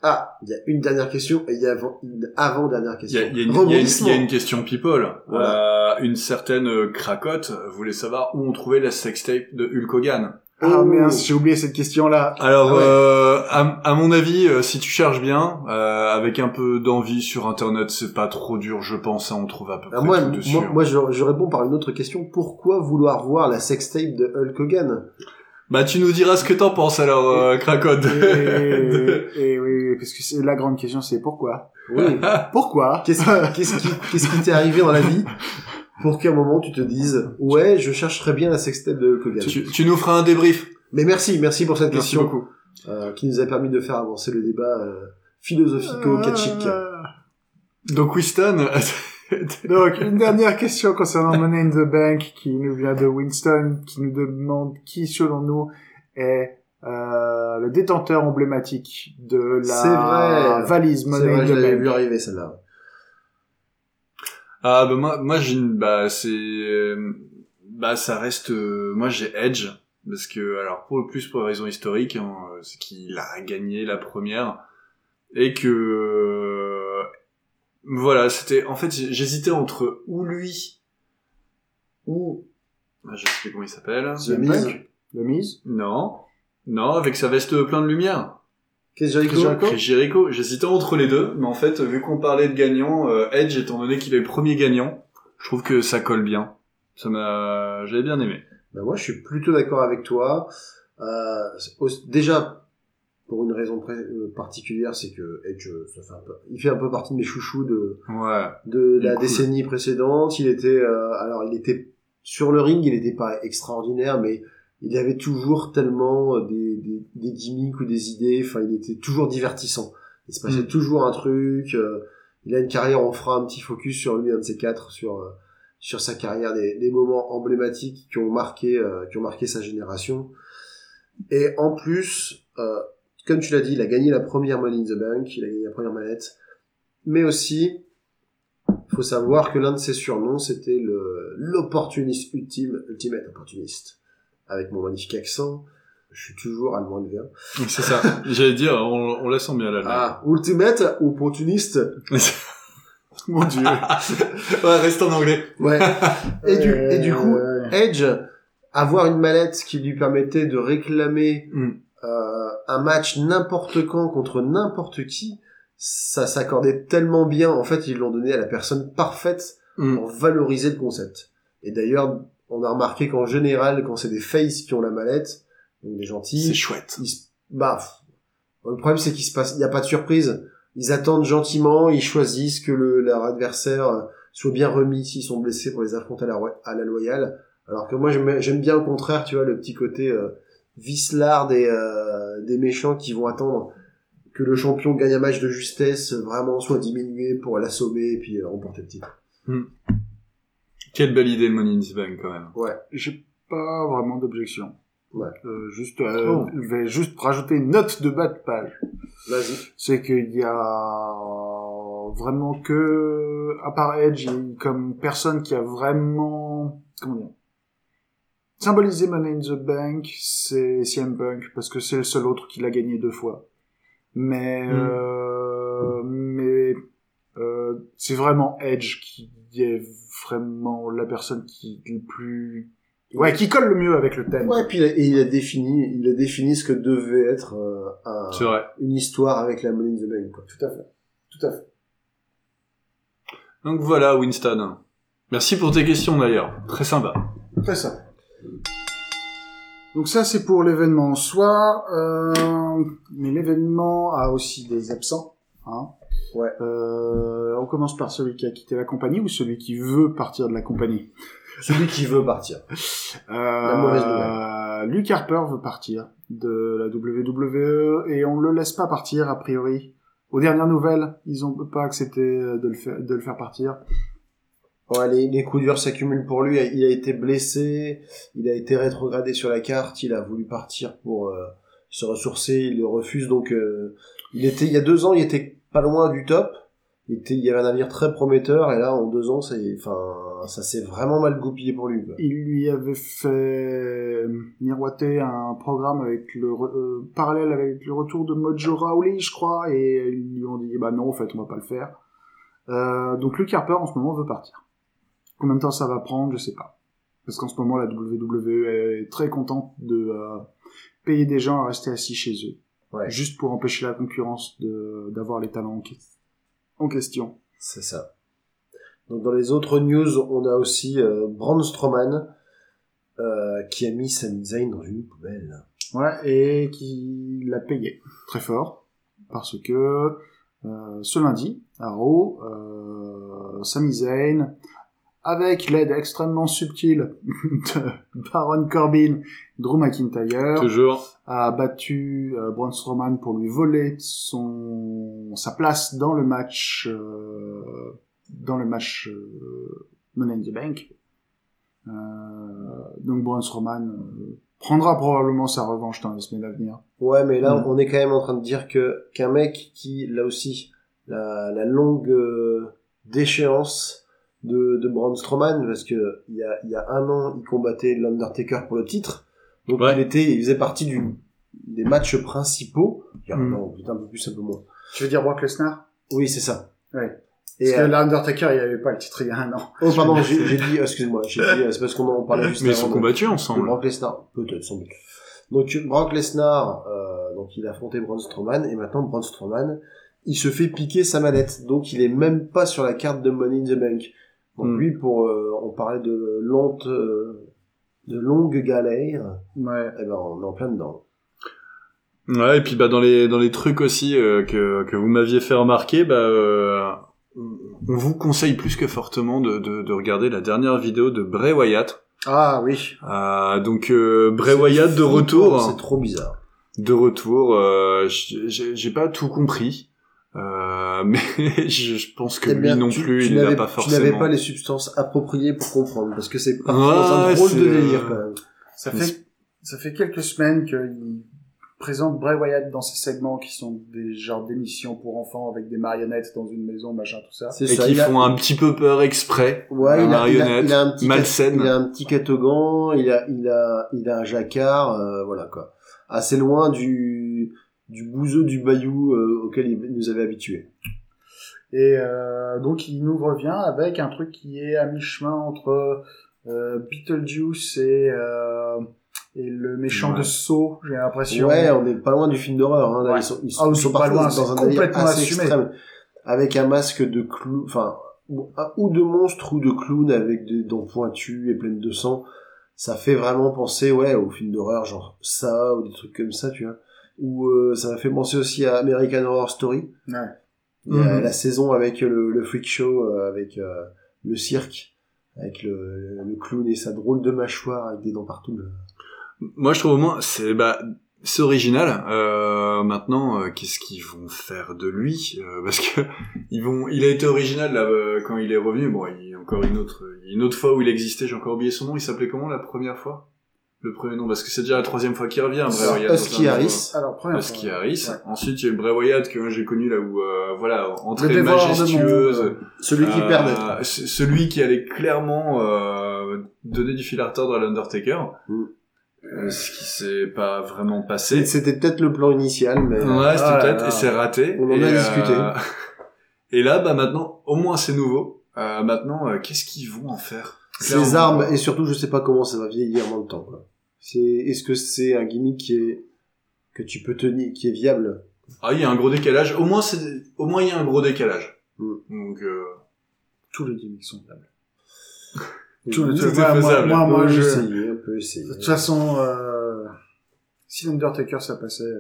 Ah, il y a une dernière question et il y a avant, une avant-dernière Il y question. a, il y a une, il y a une- Rebondissement. il y a une question people. Euh, une certaine euh, cracotte voulait savoir où on trouvait la sextape de Hulk Hogan. Ah Oh. mince, j'ai oublié cette question-là. Alors, Ah ouais. euh, à, à mon avis, euh, si tu cherches bien, euh, avec un peu d'envie sur Internet, c'est pas trop dur, je pense, hein, on trouve à peu près Ah, moi, tout dessus. moi, moi, je, je réponds par une autre question. Pourquoi vouloir voir la sextape de Hulk Hogan? Bah, tu nous diras ce que t'en penses alors, euh, cracotte. Et, et oui, parce que c'est la grande question, c'est pourquoi? Oui. Pourquoi? Qui, qu'est-ce qui t'est arrivé dans la vie? Pour qu'à un moment tu te dises ouais, je chercherais bien la sextape de Hulk Hogan. Tu, tu nous feras un débrief. Mais merci, merci pour cette Merci question beaucoup. euh, qui nous a permis de faire avancer le débat euh, philosophico-catchique. Euh, Donc Winston, Donc, une dernière question concernant Money in the Bank qui nous vient de Winston, qui nous demande qui, selon nous, est euh, le détenteur emblématique de C'est la vrai. valise C'est Money vrai, in je the l'avais Bank. vu arriver celle-là. Ah bah moi, moi j'ai une, bah c'est, euh, bah ça reste, euh, moi j'ai Edge parce que alors pour le plus pour raison historique, hein, euh, c'est qu'il a gagné la première et que euh, voilà c'était, en fait j'hésitais entre ou lui ou, ah, je sais plus comment il s'appelle. The Miz. Le mise. Non, non avec sa veste plein de lumière. Chris Jericho. Chris Jericho. J'hésitais entre les deux, mais en fait, vu qu'on parlait de gagnant, euh, Edge, étant donné qu'il est le premier gagnant, je trouve que ça colle bien. Ça m'a, j'avais bien aimé. Ben moi, je suis plutôt d'accord avec toi. Euh, déjà, pour une raison euh, particulière, c'est que Edge, ça fait un peu, il fait un peu partie de mes chouchous de, Ouais. de la cool. décennie précédente. Il était, euh, alors il était sur le ring, il n'était pas extraordinaire, mais il avait toujours tellement euh, des, des, des gimmicks ou des idées. Enfin, il était toujours divertissant. Il se passait Mm. toujours un truc. euh, il a une carrière, on fera un petit focus sur lui, un de ces quatre, sur euh, sur sa carrière, des, des moments emblématiques qui ont marqué euh, qui ont marqué sa génération. Et en plus, euh, comme tu l'as dit, il a gagné la première Money in the Bank, il a gagné la première mallette, mais aussi il faut savoir que l'un de ses surnoms, c'était le l'opportuniste ultime, ultimate opportuniste. Avec mon magnifique accent, je suis toujours allemand élevé. hein. C'est ça. J'allais dire, on, on la sent bien là. Ah, ultimate opportuniste. Mon dieu. ouais, reste en anglais. Ouais. Et du, et du coup, Edge, avoir une mallette qui lui permettait de réclamer Mm. euh, un match n'importe quand contre n'importe qui, ça s'accordait tellement bien. En fait, ils l'ont donné à la personne parfaite Mm. pour valoriser le concept. Et d'ailleurs, on a remarqué qu'en général, quand c'est des faces qui ont la mallette, donc des C'est gentils, chouette. ils se... bah, le problème c'est qu'il se passe, il n'y a pas de surprise. Ils attendent gentiment, ils choisissent que le, leur adversaire euh, soit bien remis s'ils sont blessés pour les affronter à la, roi- à la loyale. Alors que moi j'aime bien au contraire, tu vois, le petit côté euh, vicelard des, euh, des méchants qui vont attendre que le champion gagne un match de justesse, euh, vraiment soit diminué pour l'assommer et puis euh, remporter le titre. Quelle belle idée le Money in the Bank quand même. Ouais. J'ai pas vraiment d'objection. Ouais. Euh, juste, euh, Oh. je vais juste rajouter une note de bas de page. Vas-y. c'est qu'il y a vraiment que, à part Edge, comme personne qui a vraiment, comment dire, symbolisé Money in the Bank, c'est CM Punk, parce que c'est le seul autre qui l'a gagné deux fois. Mais, Mm. euh, mais, euh, c'est vraiment Edge qui est vraiment la personne qui est le plus, ouais, qui colle le mieux avec le thème. Ouais, puis il a, et il a défini, il a défini ce que devait être euh, un, C'est vrai. une histoire avec la Money in the Bank. Quoi. Tout à fait. Tout à fait. Donc voilà, Winston. Merci pour tes questions d'ailleurs. Très sympa. Très ça. Donc ça c'est pour l'événement en soi, euh, mais l'événement a aussi des absents. Hein. Ouais. Euh, on commence par celui qui a quitté la compagnie ou celui qui veut partir de la compagnie. Celui qui veut partir. Euh, mauvaise nouvelle. Luke Harper veut partir de la WWE et on le laisse pas partir a priori. Aux dernières nouvelles, ils ont pas accepté de le faire, de le faire partir. Ouais, les, les coups durs s'accumulent pour lui. Il a été blessé, il a été rétrogradé sur la carte, il a voulu partir pour euh, se ressourcer, il le refuse. Donc, euh, il était il y a deux ans, il était pas loin du top. Il, y avait un avenir très prometteur, et là, en deux ans, enfin, ça s'est vraiment mal goupillé pour lui. Il lui avait fait miroiter un programme avec le euh, parallèle avec le retour de Mojo Rawley, je crois, et ils lui ont dit bah non, en fait, on va pas le faire. Euh, donc Luke Harper en ce moment veut partir. Combien de temps ça va prendre, je sais pas. Parce qu'en ce moment, la WWE est très contente de euh, payer des gens à rester assis chez eux, Ouais, juste pour empêcher la concurrence d'avoir les talents en question. c'est ça. Donc, dans les autres news, on a aussi euh, Braun Strowman euh, qui a mis Sami Zayn dans une poubelle. Ouais, et qui l'a payé très fort parce que euh, ce lundi à Raw, euh, Sami Zayn avec l'aide extrêmement subtile de Baron Corbin, Drew McIntyre Toujours. a battu euh, Braun Strowman pour lui voler son sa place dans le match euh, dans le match euh, Money in the Bank. Euh, donc Braun Strowman euh, prendra probablement sa revanche dans les semaines à venir. Ouais, mais là, on est quand même en train de dire que qu'un mec qui, là aussi, la, la longue euh, déchéance de, de Braun Strowman, parce que il y a, il y a un an, il combattait l'Undertaker pour le titre, donc Ouais. il était, il faisait partie du, des matchs principaux. Il y a un Mm. an, putain, un peu plus, un peu moins. Tu veux dire Brock Lesnar? Oui, c'est ça. Ouais. Et, Parce que euh, l'Undertaker, il n'y avait pas le titre il y a un an. oh, pardon, j'ai j'ai dit, excuse-moi, j'ai dit, euh, c'est parce qu'on en parlait juste Mais ils sont combattus ensemble. Brock Lesnar, peut-être, sans doute. Donc Brock Lesnar, euh, donc il a affronté Braun Strowman et maintenant Braun Strowman, il se fait piquer sa mallette, donc il est même pas sur la carte de Money in the Bank. Donc Hmm. lui, pour, euh, on parlait de lente, euh, de longue galère, Ouais. eh ben on est en plein dedans. Ouais, et puis bah dans les dans les trucs aussi euh, que que vous m'aviez fait remarquer, bah euh, on vous conseille plus que fortement de, de de regarder la dernière vidéo de Bray Wyatt. Ah oui. Euh, donc euh, Bray Wyatt de retour, C'est trop bizarre. de retour. Euh, j'ai pas tout compris, euh, mais je, je pense que Eh lui bien, non tu- plus, tu il l'a n'avais- pas Tu forcément. n'avais pas les substances appropriées pour comprendre, parce que c'est dans un drôle de délire quand même. Ça fait, ça fait quelques semaines qu'il présente Bray Wyatt dans ses segments qui sont des genres d'émissions pour enfants avec des marionnettes dans une maison, machin, tout ça. C'est Et ça, qui a- font un petit peu peur exprès. Ouais, il a, il, a, il a un petit malsaine. il a un petit catogan, il a il a il a un jacquard, euh, voilà quoi. Assez loin du du bouseux du bayou euh, auquel il nous avait habitués. Et euh, donc il nous revient avec un truc qui est à mi-chemin entre euh, Beetlejuice et, euh, et le méchant Ouais. de Saw, j'ai l'impression. Ouais, on est pas loin du film d'horreur. Hein, Ouais. ils sont, ils Ah, sont, oui, ils sont pas loin, dans un complètement assez assumé. extrême, avec un masque de clou, enfin ou de monstre ou de clown avec des dents pointues et pleines de sang. Ça fait vraiment penser, ouais, au film d'horreur, genre ça ou des trucs comme ça, tu vois. Ou euh, ça m'a fait penser aussi à American Horror Story. Ouais. Mhm. la saison avec le, le freak show, euh, avec euh, le cirque, avec le, le clown et sa drôle de mâchoire avec des dents partout. là. Moi, je trouve au moins, c'est bah, c'est original. Euh, maintenant, euh, qu'est-ce qu'ils vont faire de lui Euh, Parce que ils vont, il a été original là euh, quand il est revenu. Bon, il y a encore une autre, une autre fois où il existait. J'ai encore oublié son nom. Il s'appelait comment la première fois? Le premier nom, parce que c'est déjà la troisième fois qu'il revient. Bray Husky Harris. Alors, première Husky fois. Harris. Ouais. Ensuite, il y a eu Bray Wyatt que j'ai connu là où, euh, voilà, entrée majestueuse. Celui qui Euh, perdait. Celui qui allait clairement euh, donner du fil à retordre à l'Undertaker. Mm. Euh, ce qui s'est pas vraiment passé. C'était peut-être le plan initial, mais Ouais, c'était Ah peut-être, et c'est raté. On en et, a discuté. et là, bah maintenant, au moins c'est nouveau. Euh, maintenant, euh, qu'est-ce qu'ils vont en faire? Ces armes, et surtout, je sais pas comment ça va vieillir dans le temps. quoi. C'est, est-ce que c'est un gimmick qui est que tu peux tenir, qui est viable? Ah, il y a un gros décalage. Au moins, c'est, au moins, il y a un gros décalage. Mm. Donc, euh, Tous les gimmicks sont valables. Oui, Tout- oui, tout- moi, moi, faisable. moi, moi, peut je... essayer, on peut essayer. De toute façon, euh, si l'Undertaker ça passait,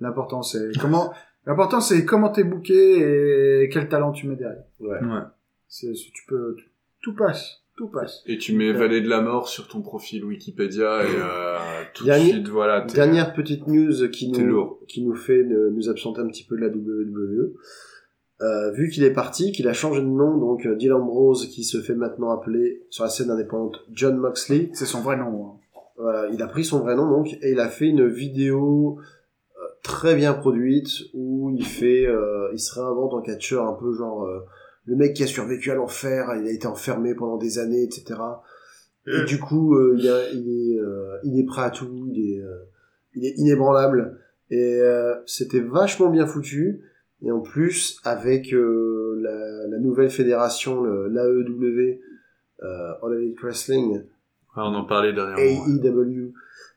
l'important c'est comment, l'important c'est comment t'es booké et quel talent tu mets derrière. Ouais. ouais. C'est- tu peux, tout passe, tout passe. Et tu mets Vallée de la Mort sur ton profil Wikipédia et euh, tout Dernier- de suite, voilà. Dernière petite news qui nous, lourd. qui nous fait nous absenter un petit peu de la WWE. Euh, vu qu'il est parti, qu'il a changé de nom, donc euh, Dylan Ambrose qui se fait maintenant appeler sur la scène indépendante John Moxley. C'est son vrai nom. hein. Voilà, il a pris son vrai nom donc et il a fait une vidéo euh, très bien produite où il fait, euh, il se réinvente en catcheur un peu genre euh, le mec qui a survécu à l'enfer, il a été enfermé pendant des années, etc. Et du coup, euh, il, a- il est, euh, il est prêt à tout, il est, euh, il est inébranlable et c'était vachement bien foutu. Et en plus, avec la, la nouvelle fédération, l'AEW, All Elite Wrestling, Ah, on en parlait dernièrement. ouais. AEW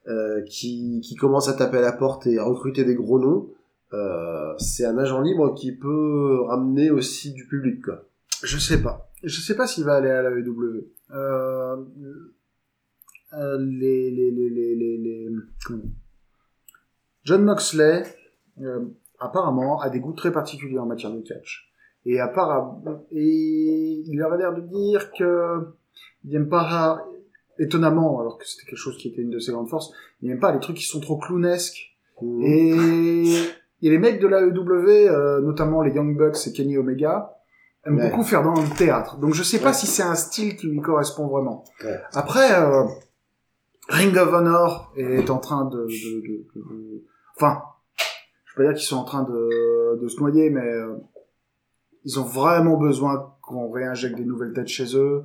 euh, qui, qui commence à taper à la porte et à recruter des gros noms, euh, c'est un agent libre qui peut ramener aussi du public. Quoi. Je sais pas. Je sais pas s'il va aller à la EW. Euh, euh, les, les, les, les, les, les- John Moxley, euh, apparemment, a des goûts très particuliers en matière de catch. Et, apparemment, et il aurait l'air de dire que il aime pas étonnamment, alors que c'était quelque chose qui était une de ses grandes forces, il aime pas les trucs qui sont trop clownesques. Mm. Et, et les mecs de l'AEW, euh, notamment les Young Bucks et Kenny Omega, aiment Ouais. beaucoup faire dans le théâtre. Donc je sais pas Ouais. si c'est un style qui lui correspond vraiment. Ouais. Après, euh, Ring of Honor est en train de, de, de- enfin, je peux pas dire qu'ils sont en train de, de se noyer, mais euh, ils ont vraiment besoin qu'on réinjecte des nouvelles têtes chez eux.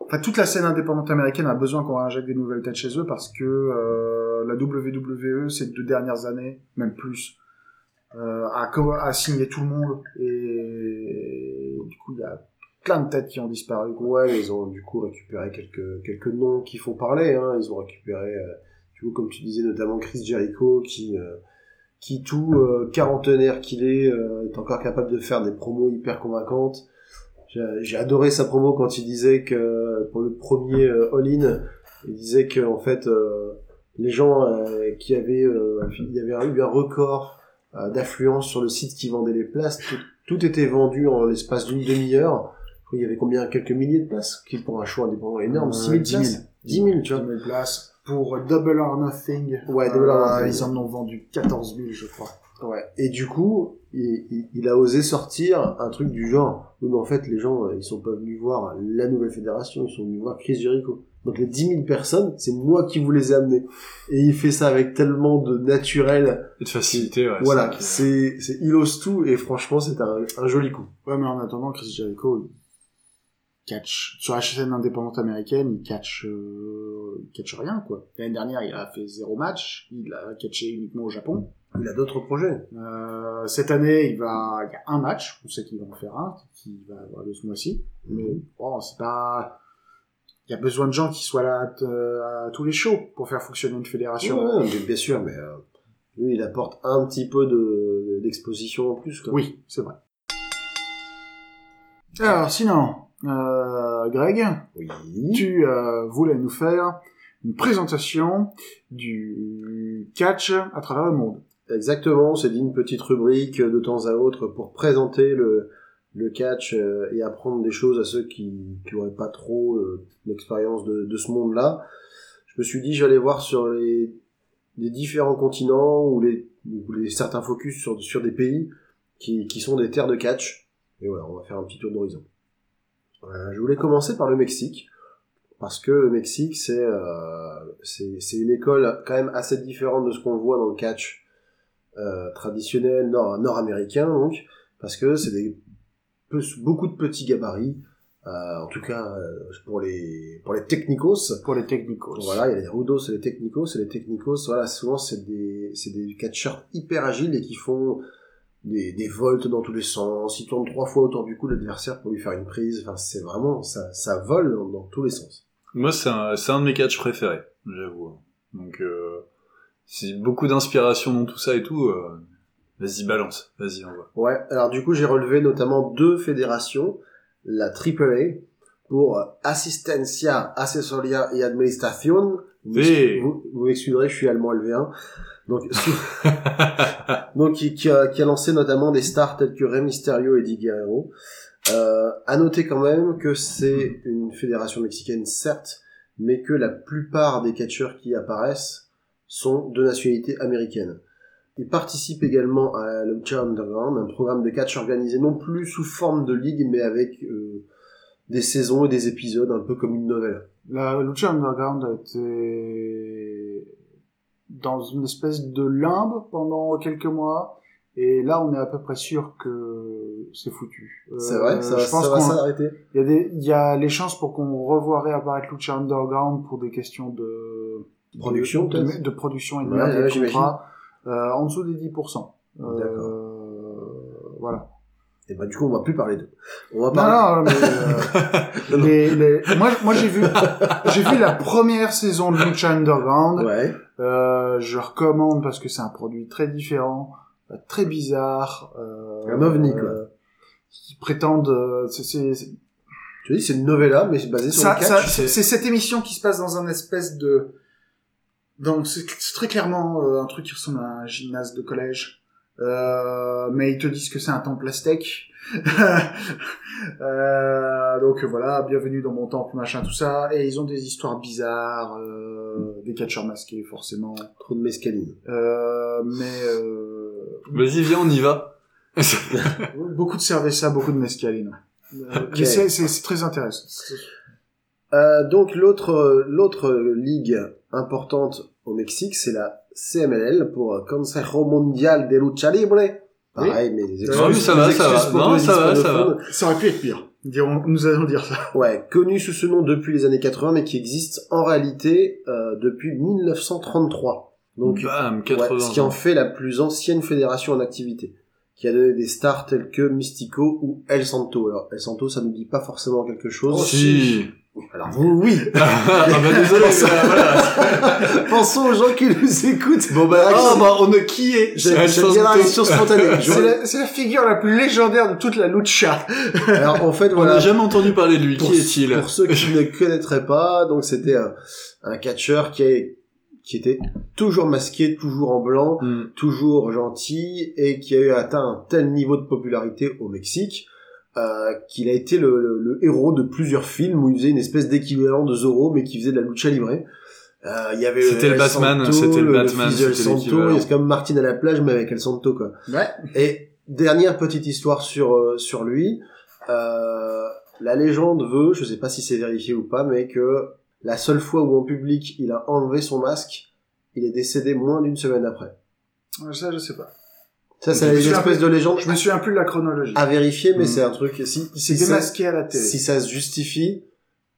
Enfin, toute la scène indépendante américaine a besoin qu'on réinjecte des nouvelles têtes chez eux parce que euh, la WWE ces deux dernières années, même plus, euh, co- a signé tout le monde et du coup il y a plein de têtes qui ont disparu. Ouais, ils ont du coup récupéré quelques quelques noms qui font parler. Hein. Ils ont récupéré, euh, du coup, comme tu disais, notamment Chris Jericho, qui euh, qui tout euh, quarantenaire qu'il est, euh, est encore capable de faire des promos hyper convaincantes. J'ai adoré sa promo quand il disait que pour le premier euh, All-In, il disait que en fait les gens qui avaient, il y avait eu un record d'affluence sur le site qui vendait les places, tout, tout était vendu en l'espace d'une demi-heure. Il y avait combien? Quelques milliers de places, qui pour un show indépendant énorme, Euh, 6 000 10 places 000. 10 000, tu vois. 10 000 places pour Double or Nothing. Ouais, Double or Euh, Nothing. Ils en ont vendu 14 000, je crois. Ouais. Et du coup, il, il- il a osé sortir un truc du genre, mais en fait, les gens, euh, ils sont pas venus voir la nouvelle fédération, ils sont venus voir Chris Jericho. Donc les 10 000 personnes, c'est moi qui vous les ai amenés. Et il fait ça avec tellement de naturel. Et de facilité, ouais. voilà, c'est- c'est, c'est, il ose tout, et franchement, c'est un, un joli coup. Ouais, mais en attendant, Chris Jericho, il catch. Sur la chaîne indépendante américaine, il catch, euh, il catch rien, quoi. L'année dernière, il a fait zéro match. Il a catché uniquement au Japon. Il a d'autres projets. Euh, cette année, il va, il y a un match. On sait qu'il va en faire un, qui va avoir lieu ce mois-ci. Mais bon, c'est pas, il y a besoin de gens qui soient là à, t- à tous les shows pour faire fonctionner une fédération. Ouais, ouais, mais bien sûr, mais euh, lui, il apporte un petit peu de, d'exposition en plus. Quoi. Oui, c'est vrai. Alors, sinon, euh, Greg, Oui. tu euh, voulais nous faire une présentation du catch à travers le monde. Exactement, dit une petite rubrique euh, de temps à autre pour présenter le, le catch euh, et apprendre des choses à ceux qui n'auraient pas trop euh, d'expérience de, de ce monde-là. Je me suis dit, j'allais voir sur les, les différents continents ou les, ou les certains focus sur, sur des pays qui, qui sont des terres de catch. Et voilà, on va faire un petit tour d'horizon. Euh, je voulais commencer par le Mexique parce que le Mexique c'est euh, c'est une école quand même assez différente de ce qu'on voit dans le catch euh, traditionnel nord nord-américain donc parce que c'est des peu- beaucoup de petits gabarits euh, en tout cas euh, pour les pour les technicos Pour les technicos. voilà il y a les rudos et les technicos et les technicos voilà souvent c'est des c'est des catcheurs hyper agiles et qui font des, des volts dans tous les sens ils tournent trois fois autour du cou de l'adversaire pour lui faire une prise enfin c'est vraiment ça ça vole dans, dans tous les sens Moi, c'est un, c'est un de mes catchs préférés, j'avoue. Donc, euh, c'est beaucoup d'inspiration dans tout ça et tout. euh, vas-y, balance. Vas-y, on va. Ouais, alors du coup j'ai relevé notamment deux fédérations, la AAA pour Assistencia, Asesoria et Administración. Vous, Oui. vous, vous m'excuserez, je suis allemand LV1. Donc, donc qui, qui a, qui a lancé notamment des stars telles que Rey Mysterio et Eddie Guerrero. Euh, à noter quand même que c'est une fédération mexicaine certes, mais que la plupart des catcheurs qui apparaissent sont de nationalité américaine. Il participe également à Lucha Underground, un programme de catch organisé non plus sous forme de ligue, mais avec euh, des saisons et des épisodes, un peu comme une novelle. La Lucha Underground a été dans une espèce de limbe pendant quelques mois. Et là, on est à peu près sûr que c'est foutu. Euh, C'est vrai, ça, je va- pense ça va qu'on- s'arrêter. Il y a des, y a les chances pour qu'on revoie réapparaître Lucha Underground pour des questions de Production, de, de, production et de Ouais. Euh, en dessous des 10%. Euh, voilà. Et bah du coup on va plus parler d'eux. On va Non, parler. non, mais, euh, les, les... moi, moi j'ai vu, j'ai vu la première saison de Lucha Underground. Ouais. Euh, je recommande parce que c'est un produit très différent, euh, très bizarre. Euh, Un ovni, quoi. qui prétendent, euh, c'est, Tu dis c'est une novella mais c'est basé sur ça, ça- c'est c'est cette émission qui se passe dans un espèce de, donc c'est c'est très clairement euh, un truc qui ressemble à un gymnase de collège. Euh, mais ils te disent que c'est un temple aztèque. euh, donc voilà, bienvenue dans mon temple, machin, tout ça. Et ils ont des histoires bizarres, euh, des catcheurs masqués, forcément. Trop de mescaline. Euh, mais euh, Vas-y, viens, on y va. beaucoup de cerveza, beaucoup de mescaline. Ok. mais c'est- c'est c'est très intéressant. Euh, donc l'autre l'autre ligue importante au Mexique, c'est la CMLL pour Consejo Mundial de Lucha Libre. Pareil, mais les Non, mais ça va, les ça va. excuses Non, ça va, ça hispanophones. Ça aurait pu être pire. Dirons, nous allons dire ça. Ouais, connu sous ce nom depuis les années 80, mais qui existe en réalité euh, depuis 1933. Donc, Bam, ouais, 80 ce qui en fait la plus ancienne fédération en activité, qui a donné des stars telles que Mystico ou El Santo. Alors, El Santo, ça nous dit pas forcément quelque chose. Oh, si. Alors, vous, oui. ah bah désolé, voilà. Pensons aux gens qui nous écoutent. Bon bah, Ah, ah, bah on a qui est? Bien la réaction spontanée. C'est la, figure la plus légendaire de toute la lucha. Alors, en fait, On n'a jamais entendu parler de lui. pour, Qui est-il? Pour ceux qui ne connaîtraient pas, donc c'était un, un catcheur qui, est, qui était toujours masqué, toujours en blanc, Hmm. toujours gentil, et qui a eu atteint un tel niveau de popularité au Mexique euh, qu'il a été le, le- le héros de plusieurs films où il faisait une espèce d'équivalent de Zorro, mais qui faisait de la lucha libre. Euh, il y avait C'était le El Batman, c'était le Batman, de El c'était Santo, c'est comme Martin à la plage, mais avec El Santo, quoi. Ouais. Et dernière petite histoire sur euh, sur lui. Euh, la légende veut, je sais pas si c'est vérifié ou pas, mais que la seule fois où en public il a enlevé son masque, il est décédé moins d'une semaine après. Ça, je sais pas. Ça, c'est une espèce de légende Je me souviens plus de la chronologie. à vérifier, mais Mm. c'est un truc. Si, Il s'est si, ça, démasqué à la télé. si ça se justifie,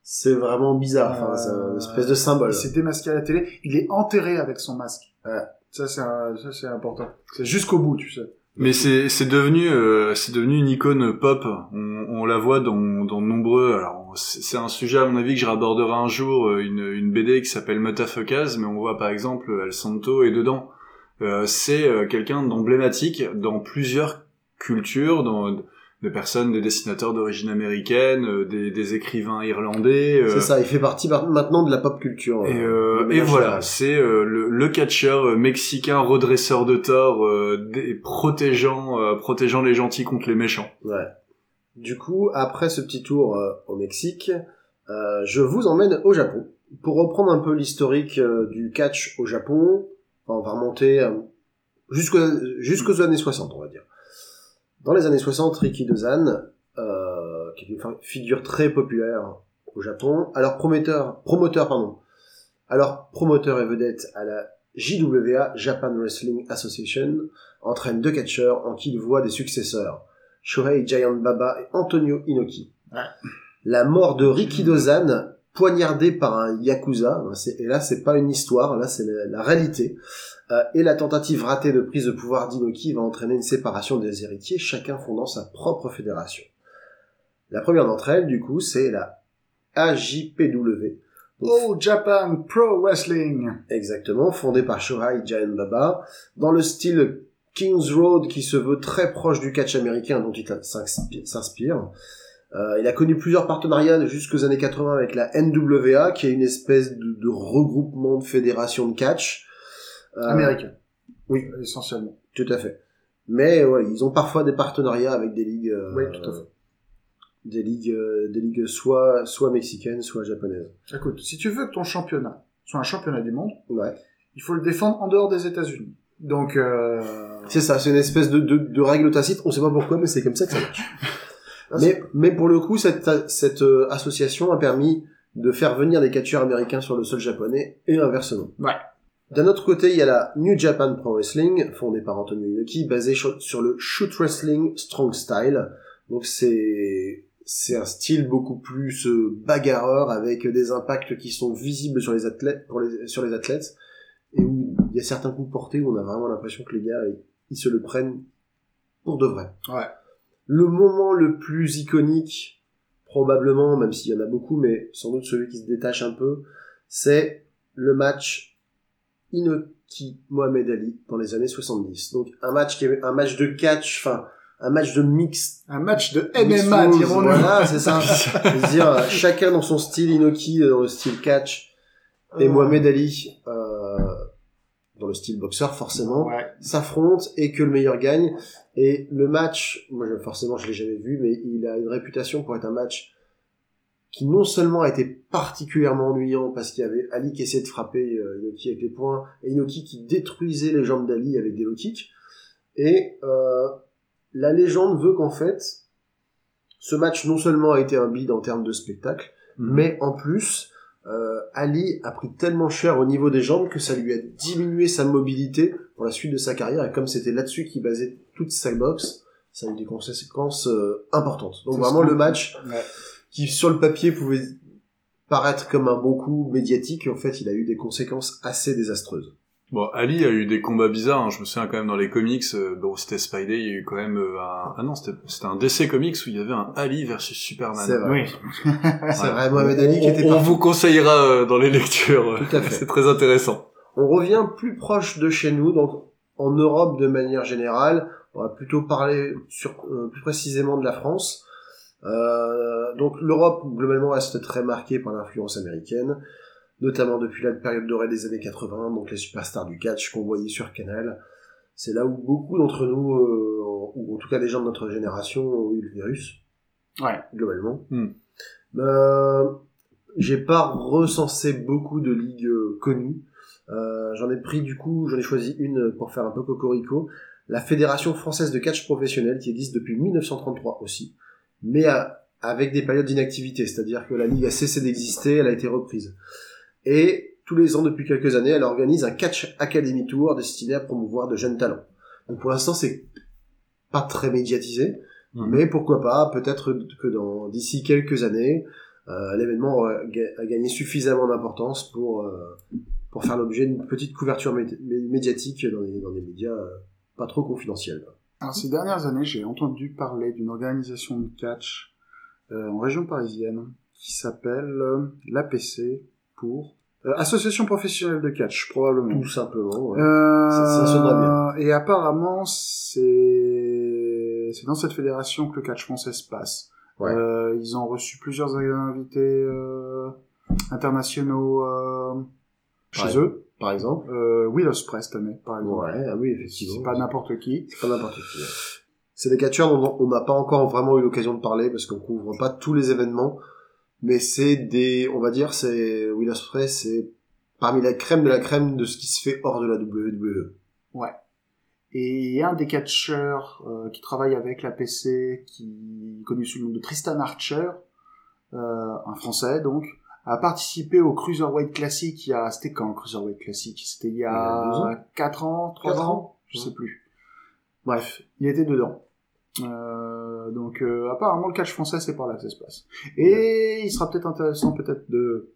c'est vraiment bizarre. Enfin, c'est Euh, une espèce de symbole. Il s'est démasqué à la télé. Il est enterré avec son masque. Ouais. Ça, c'est un- ça, c'est important. C'est jusqu'au bout, tu sais. Mais c'est c'est devenu euh, c'est devenu une icône pop. On, on la voit dans dans de nombreux. Alors c'est c'est un sujet à mon avis que je raborderai un jour euh, une une BD qui s'appelle Metafuckaz, mais on voit par exemple El Santo et dedans. Euh, c'est euh, quelqu'un d'emblématique dans plusieurs cultures, dans des personnes, des dessinateurs d'origine américaine, euh, des, des écrivains irlandais. euh, C'est ça, il fait partie par- maintenant de la pop culture. Et, euh, de et voilà, c'est euh, le, le catcheur mexicain redresseur de tort, euh, des- protégeant, euh, protégeant les gentils contre les méchants. Ouais. Du coup, après ce petit tour euh, au Mexique, euh, je vous emmène au Japon. Pour reprendre un peu l'historique du catch au Japon, enfin, on va remonter euh, jusqu'aux années 60, on va dire. Dans les années 60, Riki Dozan, euh, qui est une figure très populaire au Japon, alors promoteur, promoteur pardon, alors promoteur et vedette à la JWA, Japan Wrestling Association, entraîne deux catcheurs en qui il voit des successeurs. Shohei Giant Baba et Antonio Inoki. Ouais. La mort de Riki Dozan, poignardé par un yakuza, et là c'est pas une histoire, là c'est la, la réalité, euh, et la tentative ratée de prise de pouvoir d'Inoki va entraîner une séparation des héritiers, chacun fondant sa propre fédération. La première d'entre elles, du coup, c'est la AJPW, Oh, Japan Pro Wrestling. Exactement, fondé par Shohei Giant Baba, dans le style Kings Road qui se veut très proche du catch américain dont il s'inspire. Euh, il a connu plusieurs partenariats jusqu'aux années 80 avec la NWA, qui est une espèce de, de regroupement de fédérations de catch. Euh, Américain. oui. Essentiellement. Tout à fait. Mais ouais, ils ont parfois des partenariats avec des ligues, euh, Oui, tout à fait. des ligues, euh, des ligues soit soit mexicaines, soit japonaises. Écoute, si tu veux que ton championnat soit un championnat du monde, Ouais. il faut le défendre en dehors des États-Unis. Donc, euh... C'est ça, c'est une espèce de, de, de règle tacite. On sait pas pourquoi, mais c'est comme ça que ça marche. là, Mais, mais pour le coup, cette, cette euh, association a permis de faire venir des catcheurs américains sur le sol japonais et inversement. Ouais. D'un autre côté, il y a la New Japan Pro Wrestling, fondée par Antonio Inoki, basée sur le shoot wrestling strong style. Donc c'est c'est un style beaucoup plus euh, bagarreur avec des impacts qui sont visibles sur les athlètes pour les sur les athlètes et où il y a certains coups portés où on a vraiment l'impression que les gars ils, ils se le prennent pour de vrai. Ouais. Le moment le plus iconique, probablement, même s'il y en a beaucoup, mais sans doute celui qui se détache un peu, c'est le match Inoki Mohamed Ali dans les années 70. Donc un match qui est un match de catch, enfin un match de mix. un match de MMA, dirons-nous. Voilà, c'est ça. C'est-à-dire euh, chacun dans son style Inoki euh, dans le style catch et Euh, Mohamed Ali euh, dans le style boxeur forcément, Ouais. s'affrontent et que le meilleur gagne. Et le match, moi forcément je l'ai jamais vu, mais il a une réputation pour être un match qui non seulement a été particulièrement ennuyant parce qu'il y avait Ali qui essayait de frapper euh, Inoki avec les poings et Inoki qui détruisait les jambes d'Ali avec des low kicks. Et euh, la légende veut qu'en fait, ce match non seulement a été un bide en termes de spectacle, Mhm. mais en plus, euh, Ali a pris tellement cher au niveau des jambes que ça lui a diminué sa mobilité pour la suite de sa carrière. Et comme c'était là-dessus qu'il basait toute sa boxe, ça a eu des conséquences euh, importantes. Donc vraiment le match Ouais. qui sur le papier pouvait paraître comme un bon coup médiatique, en fait il a eu des conséquences assez désastreuses. Bon, Ali a eu des combats bizarres. hein. Je me souviens quand même dans les comics. euh, bon, c'était Spidey. Il y a eu quand même euh, un. Ah non, c'était c'était un DC Comics où il y avait un Ali versus Superman. C'est vrai. Oui. C'est vrai, Mohamed Ali qui On- était on, parti. vous conseillera euh, dans les lectures. Tout à fait. C'est très intéressant. On revient plus proche de chez nous, donc en Europe de manière générale. On va plutôt parler sur, euh, plus précisément de la France. Euh, donc l'Europe globalement reste très marquée par l'influence américaine, notamment depuis la période dorée des années 80, donc les superstars du catch qu'on voyait sur Canal. C'est là où beaucoup d'entre nous, euh, ou en tout cas des gens de notre génération, ont eu le virus. Ouais. Globalement. Euh, j'ai pas recensé beaucoup de ligues euh, connues. Euh, j'en ai pris du coup, j'en ai choisi une pour faire un peu cocorico. La Fédération française de catch professionnel qui existe depuis 1933 aussi, mais à- avec des périodes d'inactivité, c'est-à-dire que la ligue a cessé d'exister, elle a été reprise. Et tous les ans depuis quelques années, elle organise un catch academy tour destiné à promouvoir de jeunes talents. Donc pour l'instant, c'est pas très médiatisé, Mhm. mais pourquoi pas, peut-être que dans d'ici quelques années, euh, l'événement a gagné suffisamment d'importance pour euh, pour faire l'objet d'une petite couverture mé- mé- médiatique dans les, dans des médias euh, pas trop confidentiels. Alors, ces dernières années, j'ai entendu parler d'une organisation de catch euh, en région parisienne qui s'appelle euh, l'APC pour euh, Association professionnelle de catch, probablement. Tout simplement. ouais. Euh, Ça- ça sonnera Et apparemment, c'est c'est dans cette fédération que le catch français se passe. Ouais. Euh, ils ont reçu plusieurs invités euh, internationaux euh, chez Ouais. eux. Par exemple. Euh, Will cette année, par exemple. Ouais, ah oui, effectivement. C'est pas n'importe qui. C'est pas n'importe qui. ouais. C'est des catcheurs dont on n'a pas encore vraiment eu l'occasion de parler parce qu'on couvre pas tous les événements, mais c'est des, on va dire, c'est Will Ospreay, c'est parmi la crème de la crème de ce qui se fait hors de la WWE. Et un des catcheurs euh, qui travaille avec la PC, qui connu sous le nom de Tristan Archer, euh, un Français donc, a participé au Cruiserweight Classic il y a... C'était quand le Cruiserweight Classic? C'était il y Il y a ans 4 ans, 3 Quatre ans, ans. Je Ouais. sais plus. Bref, il était dedans. Euh, donc euh, apparemment le catch français c'est par là que ça se passe. Et il sera peut-être intéressant peut-être de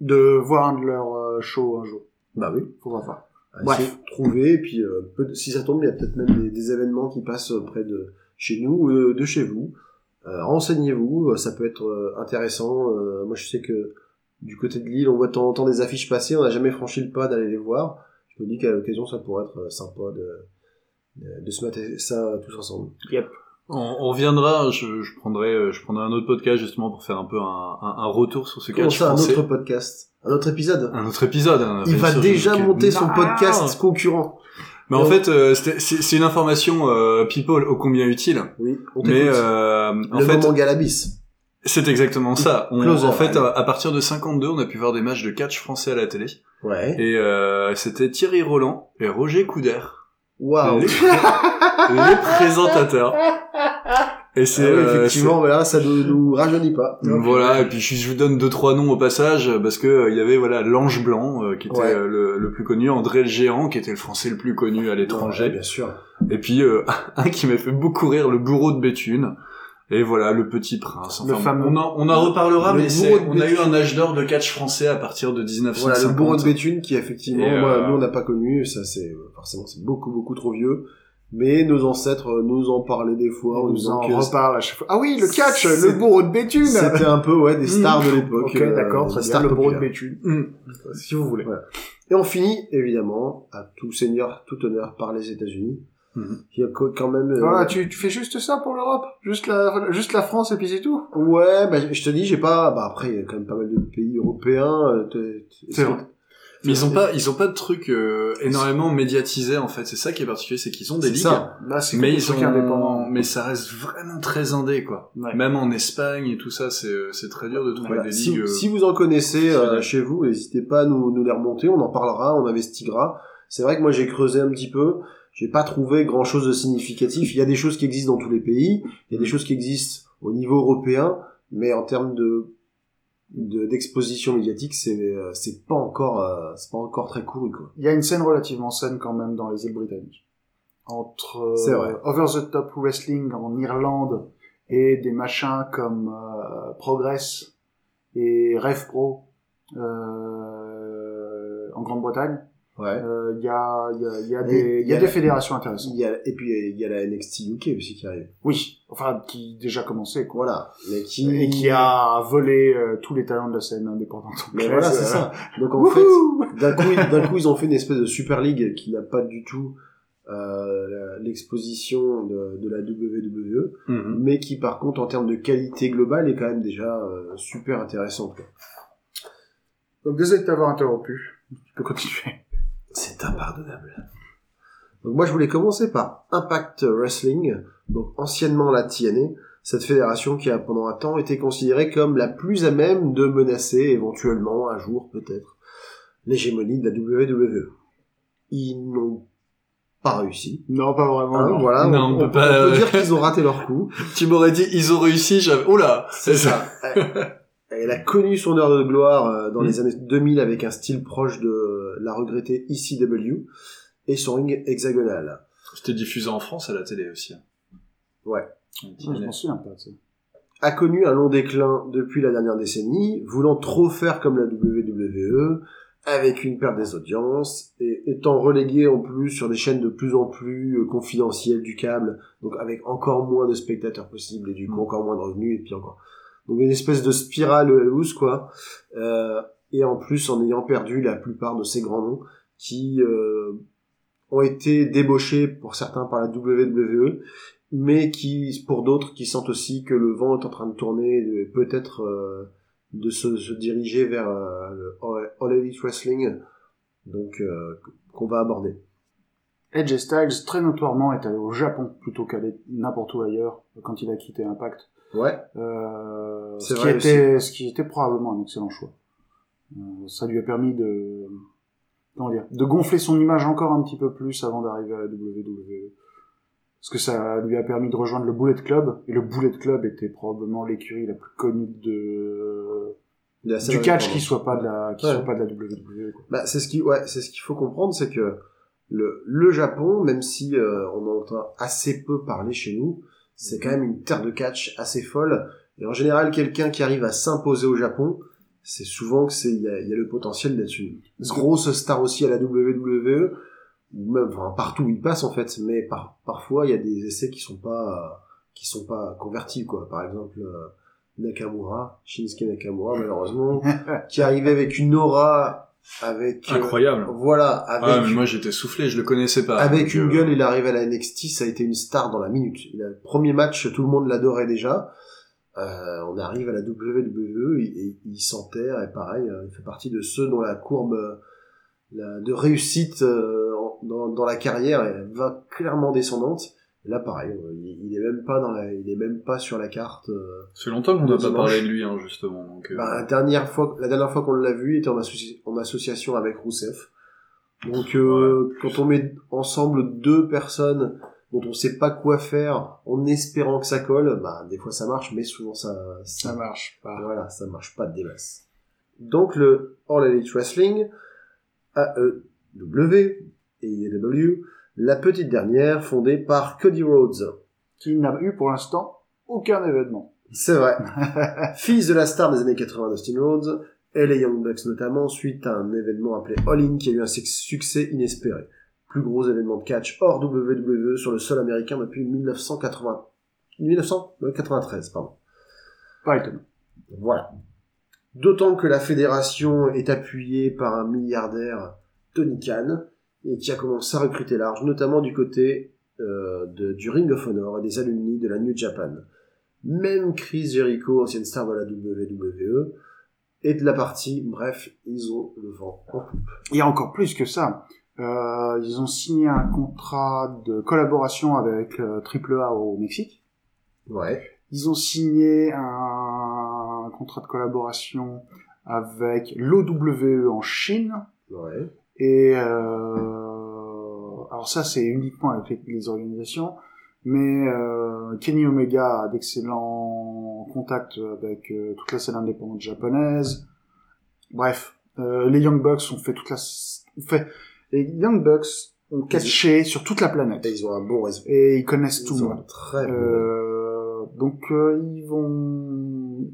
de voir un de leurs euh, shows un jour. Bah oui. Faudra voir. À Bref. trouver, et puis euh, si ça tombe, il y a peut-être même des, des événements qui passent près de chez nous ou de, de chez vous. Renseignez-vous, ça peut être intéressant. Moi, je sais que du côté de Lille, on voit de temps en temps des affiches passer, on n'a jamais franchi le pas d'aller les voir. Je me dis qu'à l'occasion, ça pourrait être sympa de, de, de se mettre ça tous ensemble. On, on reviendra. Je, je prendrai, euh, je prendrai un autre podcast justement pour faire un peu un, un, un retour sur ce Comment catch ça, un autre podcast? Un autre épisode? Un autre épisode. hein, Il va sûr, déjà je- monter son Non. podcast concurrent. Mais en fait, euh, c'était- c'est c'est une information euh, people ô combien utile. Oui, on Mais euh, en le fait, moment Galabis. c'est exactement ça. On- Closer, en fait, allez. à, à partir de 52, on a pu voir des matchs de catch français à la télé. Ouais. Et euh, c'était Thierry Roland et Roger Coudert, Waouh. les, les présentateurs. Et c'est Ah oui, euh, effectivement, mais là, ça ne nous rajeunit pas. voilà. Et puis je, vous donne deux trois noms au passage parce que euh, il y avait voilà l'Ange Blanc euh, qui était Ouais. le, le plus connu, André le Géant qui était le Français le plus connu à Ouais, l'étranger. bien sûr. Et puis un qui m'a fait beaucoup rire, le bourreau de Béthune. Et voilà, le petit prince. Enfin, Le fameux- on, en, on en reparlera, Le mais on a eu un âge d'or de catch français à partir de 1950. Voilà, le bourreau de Béthune qui, effectivement, moi, euh, nous, on n'a pas connu. Ça, c'est, euh, forcément, c'est beaucoup, beaucoup trop vieux. Mais nos ancêtres euh, nous en parlaient des fois On nous en que reparle à chaque fois. Ah oui, le catch, le bourreau de Béthune c'était un peu, ouais, des stars de l'époque. Ok, euh, d'accord, très stars le bourreau de. Béthune. Mm. Si vous voulez. Voilà. Et on finit, évidemment, à tout seigneur, tout honneur par les États-Unis. Mhm. Qui a co- quand même, euh, Voilà, tu, tu fais juste ça pour l'Europe? Juste la, juste la France et puis c'est tout? Ouais, bah, je te dis, j'ai pas. Bah après, il y a quand même pas mal de pays européens. euh, t'es- t'es- C'est vrai. Mais ils ont pas, ils ont pas de trucs euh, énormément médiatisés en fait. C'est ça qui est particulier, c'est qu'ils ont des C'est ligues, ça. Là, c'est mais ils ont, indépendants. mais ça reste vraiment très indé quoi. Ouais. Même en Espagne et tout ça, c'est euh, c'est très dur de trouver Voilà. des Si, ligues. euh, si vous en connaissez euh, chez vous, n'hésitez pas à nous, nous les remonter, on en parlera, on investiguera. C'est vrai que moi j'ai creusé un petit peu, j'ai pas trouvé grand chose de significatif. Il y a des choses qui existent dans tous les pays, il y a des choses qui existent au niveau européen, mais en termes de de- d'exposition médiatique, c'est euh, c'est pas encore euh, c'est pas encore très couru quoi. Il y a une scène relativement saine quand même dans les îles britanniques. Entre euh, C'est vrai. Over the Top Wrestling en Irlande et des machins comme euh, Progress et Rev Pro euh, en Grande-Bretagne, Ouais. euh, il y a, il y a, il y a des, il il y y a a des la- fédérations intéressantes. Il y a, et puis il y a la NXT UK aussi qui arrive. Oui, enfin qui déjà commencé quoi. Voilà, mais qui Et qui a volé euh, tous les talents de la scène indépendante. Mais voilà, c'est euh, ça. Donc en fait, d'un coup, d'un coup, ils ont fait une espèce de Super League qui n'a pas du tout euh, l'exposition de, de la WWE, mhm. mais qui par contre, en termes de qualité globale, est quand même déjà euh, super intéressante. quoi. Donc désolé de t'avoir interrompu. Tu peux continuer. C'est impardonnable. Donc moi, je voulais commencer par Impact Wrestling, donc anciennement la TNA, cette fédération qui a pendant un temps été considérée comme la plus à même de menacer éventuellement un jour peut-être l'hégémonie de la WWE. Ils n'ont pas réussi. Non, pas vraiment. Hein, non. voilà, Non, on, on peut on pas, peut euh, dire qu'ils ont raté leur coup. Tu m'aurais dit, ils ont réussi, j'avais, oh là! C'est ça. Elle- Elle a connu son heure de gloire euh, dans Mm. les années 2000 avec un style proche de la regrettée ECW et son ring hexagonal. C'était diffusé en France à la télé aussi. Ouais. Un petit Ouais, je m'en souviens pas. a connu un long déclin depuis la dernière décennie, voulant trop faire comme la WWE, avec une perte des audiences, et étant relégué en plus sur des chaînes de plus en plus euh, confidentielles du câble, donc avec encore moins de spectateurs possibles, et du coup encore moins de revenus, et puis encore. Donc une espèce de spirale loose, quoi. Euh, et en plus en ayant perdu la plupart de ces grands noms, qui euh, ont été débauchés pour certains par la WWE, mais qui, pour d'autres, qui sentent aussi que le vent est en train de tourner, et peut-être euh, de se, se diriger vers euh, le All Elite Wrestling, donc euh, qu'on va aborder. Edge Styles, très notoirement, est allé au Japon plutôt qu'aller n'importe où ailleurs quand il a quitté Impact. Ouais, Euh, ce, qui était, ce qui était probablement un excellent choix. Euh, ça lui a permis de, comment dire, de gonfler son image encore un petit peu plus avant d'arriver à la WWE. Parce que ça lui a permis de rejoindre le Bullet Club, et le Bullet Club était probablement l'écurie la plus connue de, du catch qui soit pas de la, qui Ouais. soit pas de la WWE, quoi. Bah, c'est ce qui, ouais, c'est ce qu'il faut comprendre, c'est que le, le Japon, même si euh, on en entend assez peu parler chez nous, c'est quand même une terre de catch assez folle. Et en général, quelqu'un qui arrive à s'imposer au Japon, c'est souvent que c'est il y a, il y a le potentiel d'être une grosse star aussi à la WWE ou même enfin, partout où il passe en fait. Mais par, parfois, il y a des essais qui sont pas qui sont pas convertis quoi. Par exemple. euh, Nakamura, Shinsuke Nakamura malheureusement, qui arrivait avec une aura, avec euh, Incroyable. voilà, avec Ah, mais moi j'étais soufflé, je le connaissais pas. avec une euh, gueule, il arrive à la NXT, ça a été une star dans la minute. Le premier match, tout le monde l'adorait déjà. Euh, on arrive à la WWE et, et il s'enterre et pareil, euh, il fait partie de ceux dont la courbe euh, la- de réussite euh, dans, dans la carrière elle va clairement descendante. Et là, pareil, il, il est même pas dans la, il est même pas sur la carte. C'est longtemps qu'on n'a pas parlé de lui, hein, justement. Donc, bah, la dernière fois, la dernière fois qu'on l'a vu, il était en, associ- en association avec Rousseff. Donc, euh, quand on met ensemble deux personnes dont on sait pas quoi faire, en espérant que ça colle, bah, des fois ça marche, mais souvent ça, ça, marche pas. voilà, ça marche pas des masses. Donc, le All Elite Wrestling, AEW et IEW, la petite dernière fondée par Cody Rhodes. Qui n'a eu pour l'instant aucun événement. C'est vrai. Fils de la star des années 80 Dustin Rhodes, et les Young Bucks notamment, suite à un événement appelé All In qui a eu un suc- succès inespéré. Plus gros événement de catch hors WWE sur le sol américain depuis 1980... 1993, pardon. Étonnant. Voilà. D'autant que la fédération est appuyée par un milliardaire, Tony Khan, et qui a commencé à recruter large, notamment du côté euh, de, du Ring of Honor et des alumni de la New Japan. Même Chris Jericho, ancienne star de la WWE, et de la partie. Bref, ils ont le vent en poupe. Il y a encore plus que ça. Euh, ils ont signé un contrat de collaboration avec euh, AAA au Mexique. Ouais. Ils ont signé un contrat de collaboration avec l'OWE en Chine. Ouais. Et euh, alors ça, c'est uniquement avec les, organisations. Mais euh, Kenny Omega a d'excellents contacts avec euh, toute la scène indépendante japonaise. Bref, euh, les Young Bucks ont fait toute la... ont fait, les Young Bucks ont catché sur toute la planète. Et ils ont un bon réseau. Et ils connaissent tout Ils le ont un monde. très bon. Euh, donc euh, ils vont...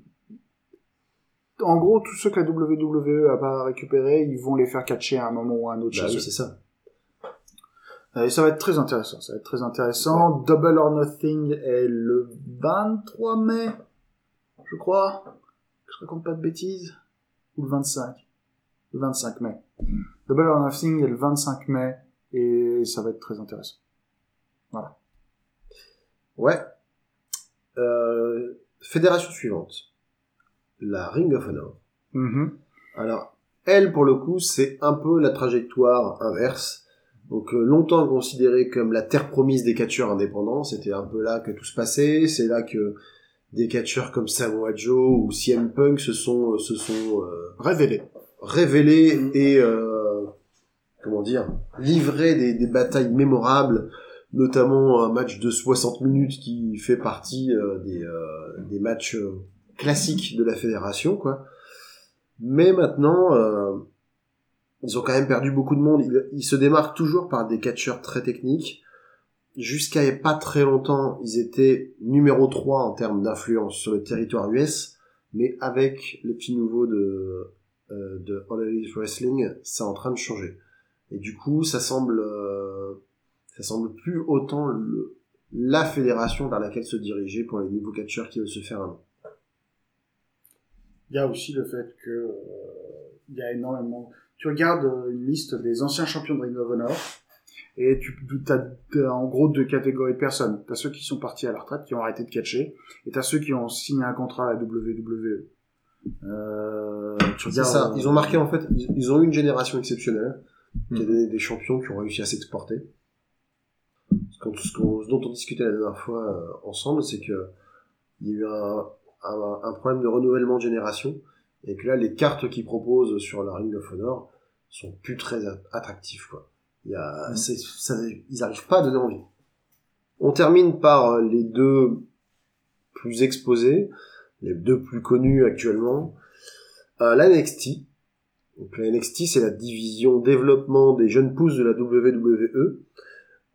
En gros, tous ceux que la WWE a pas récupéré, ils vont les faire catcher à un moment ou à un autre Bah oui, c'est ça. Euh, Et ça va être très intéressant, ça va être très intéressant. Double or Nothing est le 23 mai, je crois. Je raconte pas de bêtises. Ou le 25. Le 25 mai. Double or Nothing est le 25 mai et ça va être très intéressant. Ouais. Euh, fédération suivante. La Ring of Honor. Mhm. Alors, elle, pour le coup, c'est un peu la trajectoire inverse. Donc, euh, longtemps considérée comme la terre promise des catcheurs indépendants, c'était un peu là que tout se passait. C'est là que des catcheurs comme Samoa Joe ou CM Punk se sont, se sont euh, Révélé. révélés et, euh, comment dire, livrés des, des batailles mémorables, notamment un match de 60 minutes qui fait partie euh, des, euh, des matchs euh, classiques de la fédération, quoi. Mais maintenant, euh, ils ont quand même perdu beaucoup de monde. Ils, se démarquent toujours par des catcheurs très techniques. Jusqu'à pas très longtemps, ils étaient numéro 3 en termes d'influence sur le territoire US, mais avec les petits nouveaux de, de All Elite Wrestling, c'est en train de changer. Et du coup, ça semble, euh, ça semble plus autant le- la fédération vers laquelle se diriger pour les nouveaux catcheurs qui veulent se faire un nom. Il y a aussi le fait que euh, il y a énormément. Tu regardes euh, une liste des anciens champions de Ring of Honor et tu as en gros deux catégories de personnes. T'as ceux qui sont partis à la retraite, qui ont arrêté de catcher, et t'as ceux qui ont signé un contrat à la WWE. Euh, tu regardes, ça. euh, Ils ont marqué en fait, ils, ils ont eu une génération exceptionnelle qui a donné des champions qui ont réussi à s'exporter. Ce, dont on discutait la dernière fois euh, ensemble, c'est que il y a eu un, un, un problème de renouvellement de génération et que là, les cartes qu'ils proposent sur la Ring of Honor sont plus très attractives. Quoi. Il y a, c'est- ça, ils arrivent pas à donner envie. On termine par euh, les deux plus exposés, les deux plus connus actuellement. Euh, la NXT. Donc la NXT, c'est la division développement des jeunes pousses de la WWE.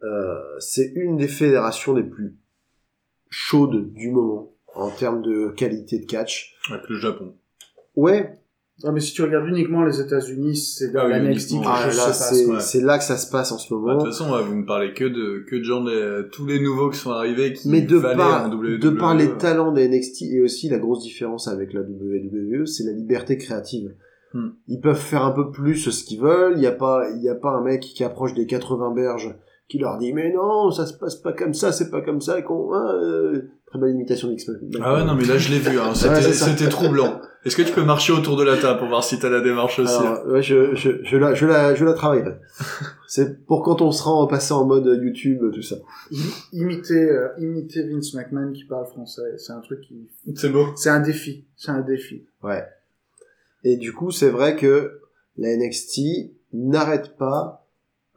Euh, c'est une des fédérations les plus chaudes du moment en termes de qualité de catch. Avec le Japon. Ouais, Ah, mais si tu regardes uniquement les États-Unis, c'est dans Ah oui, la NXT que ah, là, c'est ouais. c'est là que ça se passe en ce Bah, De moment. toute façon, vous me parlez que de que de gens de tous les nouveaux qui sont arrivés qui Mais de valaient par, en WWE. de par les talents des NXT et aussi la grosse différence avec la WWE, c'est la liberté créative. Hmm. Ils peuvent faire un peu plus ce qu'ils veulent. Il n'y a pas, il y a pas un mec qui approche des 80 berges qui leur dit mais non, ça se passe pas comme ça, c'est pas comme ça. Et qu'on, hein, euh, très belle imitation d'X. Ah ouais, non, mais là, je l'ai vu, hein. C'était, Ouais, c'était troublant. Est-ce que tu peux marcher autour de la table pour voir si t'as la démarche aussi? Alors, ouais, je, je, je la, je la, je la travaillerai. c'est pour quand on sera en passé en mode YouTube, tout ça. Imiter, euh, imiter Vince McMahon qui parle français, c'est un truc qui, C'est beau. c'est un défi, c'est un défi. Ouais. Et du coup, c'est vrai que la NXT n'arrête pas,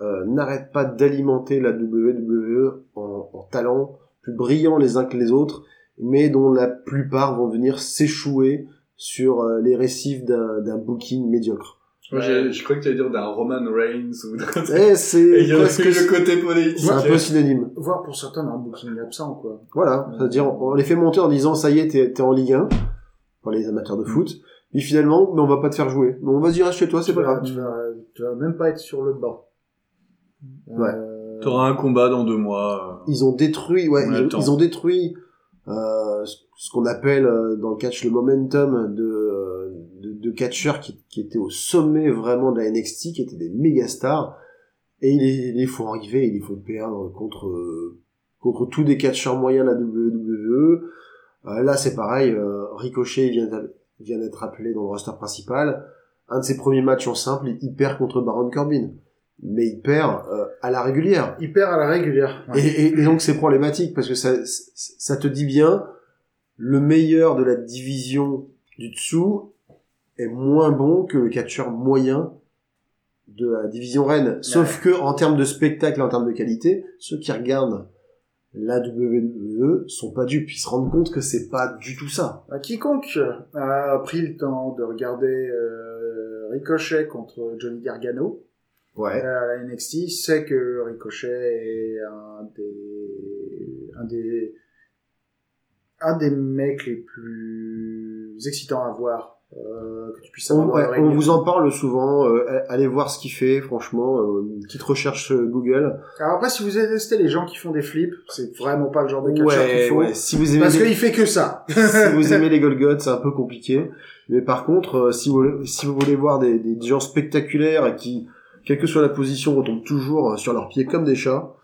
euh, n'arrête pas d'alimenter la WWE en, en talents plus brillants les uns que les autres, mais dont la plupart vont venir s'échouer sur euh, les récifs d'un d'un booking médiocre. Moi, je crois que tu allais dire d'un Roman Reigns ou d'un... Et c'est il y a presque, le côté politique. c'est un peu synonyme. Voire pour certains un booking absent, quoi. Voilà, c'est-à-dire on les fait monter en disant ça y est, t'es t'es en Ligue 1 pour les amateurs de foot. Et finalement, mais on va pas te faire jouer. Non, vas-y reste chez toi, c'est pas vas, grave. tu vas, tu vas même pas être sur le banc. Ouais. Euh, T'auras un combat dans deux mois. ils ont détruit, ouais, On ils, ont- temps. ils ont détruit euh, ce qu'on appelle euh, dans le catch le momentum de, de, de catcheurs qui, qui étaient au sommet vraiment de la NXT, qui étaient des méga stars, et ils les, font arriver, ils les font perdre contre euh, contre tous des catcheurs moyens de la WWE. Euh, là, c'est pareil, euh, Ricochet il vient vient d'être appelé dans le roster principal. Un de ses premiers matchs en simple, il perd contre Baron Corbin. Mais il perd euh, à la régulière. Il perd à la régulière. Et, et- et donc c'est problématique parce que ça, ça te dit bien, le meilleur de la division du dessous est moins bon que le catcheur moyen de la division Rennes. Sauf que en termes de spectacle, et en termes de qualité, ceux qui regardent la WWE sont pas dupes. Ils se rendent compte que c'est pas du tout ça. Euh, Quiconque a pris le temps de regarder euh, Ricochet contre Johnny Gargano Ouais. euh, à la NXT sait que Ricochet est un des un des un des mecs les plus excitants à voir euh, que tu puisses On, ouais, on vous en parle souvent. euh, allez voir ce qu'il fait. Franchement, euh, une petite recherche euh, Google. Alors après, si vous détestez les gens qui font des flips, c'est vraiment pas le genre de catcheur qu'il faut. ouais. Si vous aimez Parce les- qu'il fait que ça. si vous aimez les Golgoth, c'est un peu compliqué. Mais par contre, euh, si vous voulez, si vous voulez voir des, des gens spectaculaires et qui, quelle que soit la position, retombent toujours sur leurs pieds comme des chats,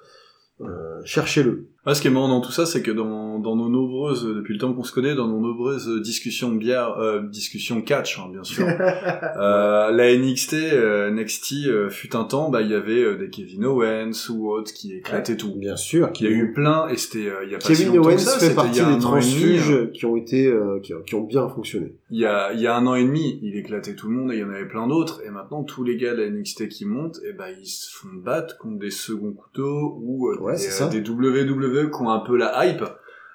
euh, cherchez-le. Ah, ce qui est marrant dans tout ça, c'est que dans, dans nos nombreuses, depuis le temps qu'on se connaît, dans nos nombreuses discussions bière, euh, discussions catch, hein, bien sûr, euh, la NXT, euh, NXT euh, fut un temps, bah il y avait euh, des Kevin Owens ou autres qui éclataient tout. Bien sûr. Il y a eu plein, et c'était euh, il y a pas si Kevin longtemps Owens que ça, fait c'était partie des demi, hein. transfuges qui ont été, euh, qui, qui ont bien fonctionné. Il y a, il y a un an et demi, il éclatait tout le monde et il y en avait plein d'autres. Et maintenant, tous les gars de la NXT qui montent, et ben ils se font battre contre des seconds couteaux ou euh, Ouais, des, des WWE qui ont un peu la hype.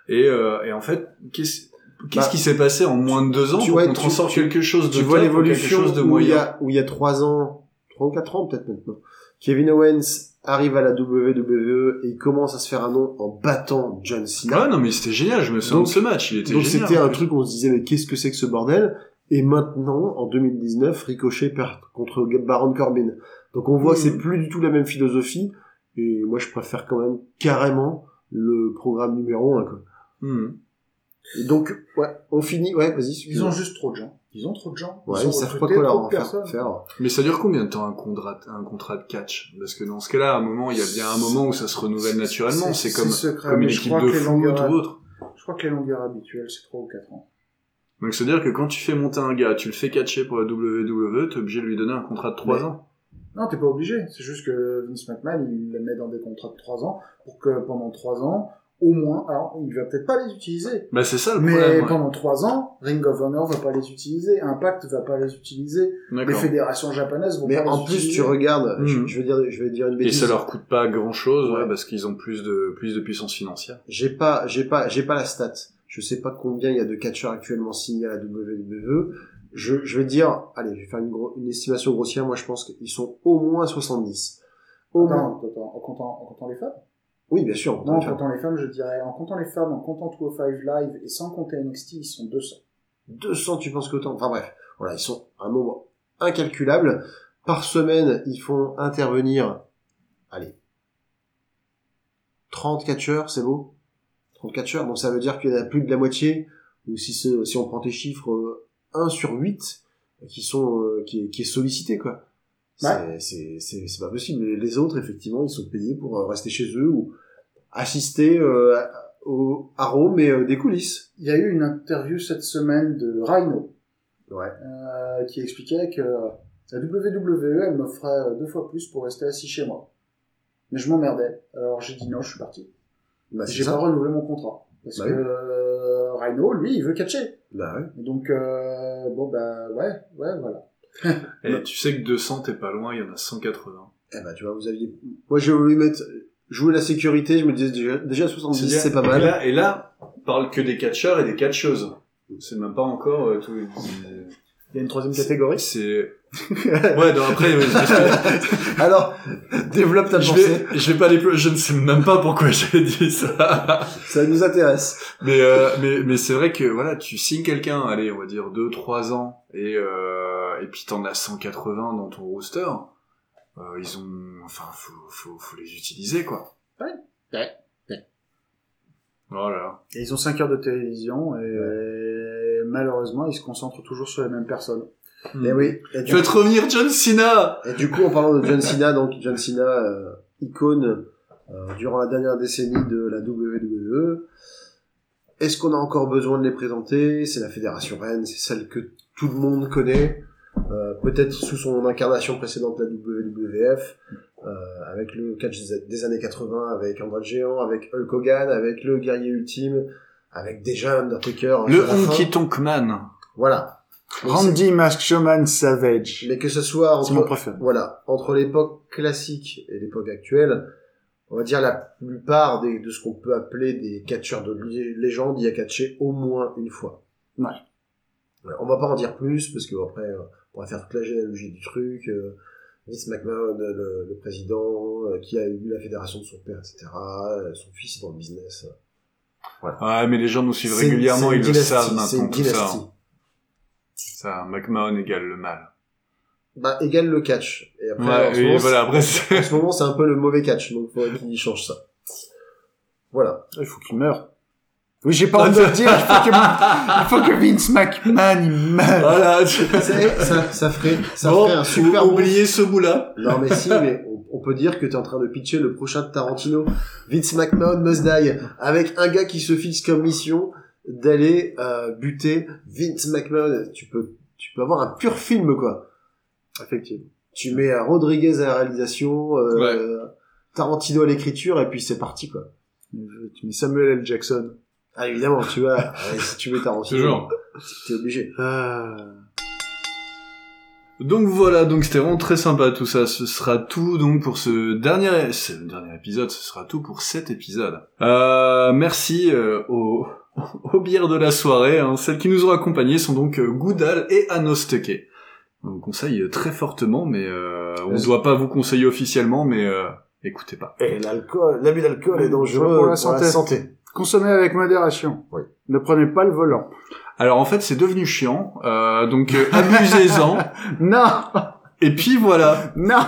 Et, euh, et en fait, qu'est-ce qu'est-ce Bah, qui s'est passé en moins de deux ans tu pour qu'on transforme quelque chose de Tu vois top l'évolution où il y a, où il y a trois ans, trois ou quatre ans peut-être maintenant. Kevin Owens arrive à la WWE et il commence à se faire un nom en battant John Cena. Ouais, non, mais c'était génial, je me souviens Donc- de ce match, il était Donc génial. c'était en un truc où on se disait mais qu'est-ce que c'est que ce bordel? Et maintenant, en 2019, Ricochet perd contre Baron Corbin. Donc on voit que c'est Mhm. plus du tout la même philosophie. Et moi je préfère quand même carrément le programme numéro 1. Quoi. Et donc ouais, on finit. Ouais, vas-y. Ils ont juste trop de gens. Ils ont trop de gens. Ouais, ont ils savent pas quoi leur en faire. Mais ça dure combien de temps un contrat, un contrat de catch? Parce que dans ce cas-là, à un moment, il y a bien un moment où ça se renouvelle naturellement. C'est comme, secret, comme une je équipe crois de que les foot longueurs- ou autre. Je crois que les longueurs habituelles, c'est 3 ou 4 ans. Donc c'est-à-dire que quand tu fais monter un gars, tu le fais catcher pour la WWE, t'es obligé de lui donner un contrat de 3 Mais- ans. Non, t'es pas obligé. C'est juste que Vince McMahon, il les met dans des contrats de 3 ans pour que pendant 3 ans, au moins, alors il va peut-être pas les utiliser. Bah c'est ça le Mais problème. ouais. pendant 3 ans, Ring of Honor va pas les utiliser, Impact va pas les utiliser, les fédérations japonaises vont Mais pas les en plus, utiliser. tu regardes, je, Mhm. je vais dire, je vais dire une Et bêtise. ça leur coûte pas grand-chose, ouais, Ouais. parce qu'ils ont plus de plus de puissance financière. J'ai pas, j'ai pas, j'ai pas la stat. Je sais pas combien il y a de catcheurs actuellement signés à la WWE. Je, je vais dire, allez, je vais faire une, gro- une estimation grossière. Moi, je pense qu'ils sont au moins 70. Au moins. Attends, en comptant, en comptant les femmes? Oui, bien sûr. on Non, en comptant les femmes, je dirais, en comptant les femmes, en comptant 205 Live et sans compter NXT, ils sont 200. 200, tu penses qu'autant Enfin bref, voilà, ils sont un nombre incalculable. Par semaine, ils font intervenir, allez, 30 catcheurs, c'est beau? 30 catcheurs, donc ça veut dire qu'il y en a plus de la moitié, ou si, si on prend tes chiffres, euh, 1 sur 8, qui sont, euh, qui, est, qui est sollicité, quoi. C'est, c'est, c'est, c'est pas possible. Les- autres, effectivement, ils sont payés pour euh, rester chez eux ou assister euh, au, à Rome et euh, des coulisses. Il y a eu une interview cette semaine de Rhino, Ouais. euh, qui expliquait que la WWE, elle m'offrait deux fois plus pour rester assis chez moi. Mais je m'emmerdais. Alors j'ai dit non, je suis parti. Bah, J'ai pas renouvelé mon contrat. Parce Bah que oui. Rhino, lui, il veut catcher. Bah ouais. Donc, euh, bon, bah, ouais, ouais, voilà. Et Bah. tu sais que 200, t'es pas loin, il y en a 180. Eh ben, tu vois, vous aviez... Moi, j'ai voulu mettre... Jouer la sécurité, je me disais déjà, déjà 70, C'est-à-dire- c'est pas Et mal. là, et là, on parle que des catcheurs et des catcheuses. C'est même pas encore euh, tout. Il y a une troisième catégorie. C'est. Ouais, non, après, Alors, développe ta je pensée, vais, je vais pas les plus, je ne sais même pas pourquoi j'ai dit ça. ça nous intéresse. Mais, euh, mais, mais c'est vrai que, voilà, tu signes quelqu'un, allez, on va dire 2, 3 ans, et, euh, et puis t'en as 180 dans ton roster, euh, ils ont, enfin, faut, faut, faut les utiliser, quoi. Ouais. Ouais. Ouais. Voilà. Et ils ont 5 heures de télévision et malheureusement, ils se concentrent toujours sur les mêmes personnes. Et oui. Et du, Faites revenir John Cena! et du coup, en parlant de John Cena, donc John Cena, euh, icône euh, durant la dernière décennie de la WWE, est-ce qu'on a encore besoin de les présenter? C'est la fédération Rennes, c'est celle que tout le monde connaît, euh, peut-être sous son incarnation précédente, la WWF, euh, avec le catch des, années 80, avec André Géant, avec Hulk Hogan, avec le guerrier ultime, avec déjà Undertaker. hein, Le. Honky Tonk Man. Voilà. Mais Randy Mask Showman Savage. Mais que ce soit mon entre, préféré. voilà, entre l'époque classique et l'époque actuelle, on va dire la plupart des, de ce qu'on peut appeler des catcheurs de lé- légende y a catché au moins une fois. Ouais. Voilà, On va pas en dire plus parce que après euh, on va faire toute la généalogie du truc. euh, Vince McMahon, euh, le, le président, euh, qui a eu la fédération de son père, etc. euh, Son fils est dans le business. Ouais, mais les gens nous suivent régulièrement, ils une le dynastie, savent maintenant, tout ça. dynastie. Ça, McMahon égale le mal. Bah, égale le catch. Et après, Ouais, en ce et moment, voilà, après, En ce moment, c'est un peu le mauvais catch, donc il faudrait qu'il change ça. Voilà. Il faut qu'il meure. Oui, j'ai pas envie de le dire. Il faut que, il faut que Vince McMahon il meure. Voilà, tu... C'est- ça, ça ferait, ça Bon, ferait un super bon... oubliez ce bout-là. Non mais si, mais on, on peut dire que t'es en train de pitcher le prochain Tarantino. Vince McMahon must die. Avec un gars qui se fixe comme mission d'aller euh, buter Vince McMahon. Tu peux, tu peux avoir un pur film, quoi. Effectivement. Tu mets euh, Rodriguez à la réalisation, euh, Tarantino à l'écriture, et puis c'est parti, quoi. Tu mets Samuel L. Jackson. Ah évidemment, tu vois, ouais, si tu mets Tarantino, Toujours. t'es obligé. Ah. Donc voilà, donc c'était vraiment très sympa tout ça. Ce sera tout donc pour ce dernier, ce dernier épisode. Ce sera tout pour cet épisode. Euh, merci euh, aux, aux bières de la soirée. Hein. Celles qui nous ont accompagnés sont donc euh, Goudal et Anosteke. On vous conseille euh, très fortement, mais euh, on ne doit pas vous conseiller officiellement, mais euh, écoutez pas. Et l'alcool, l'abus d'alcool est dangereux Pour la santé. Consommez avec modération. Oui. Ne prenez pas le volant. Alors en fait, c'est devenu chiant, euh, donc euh, abusez-en. Non, Et puis voilà. non.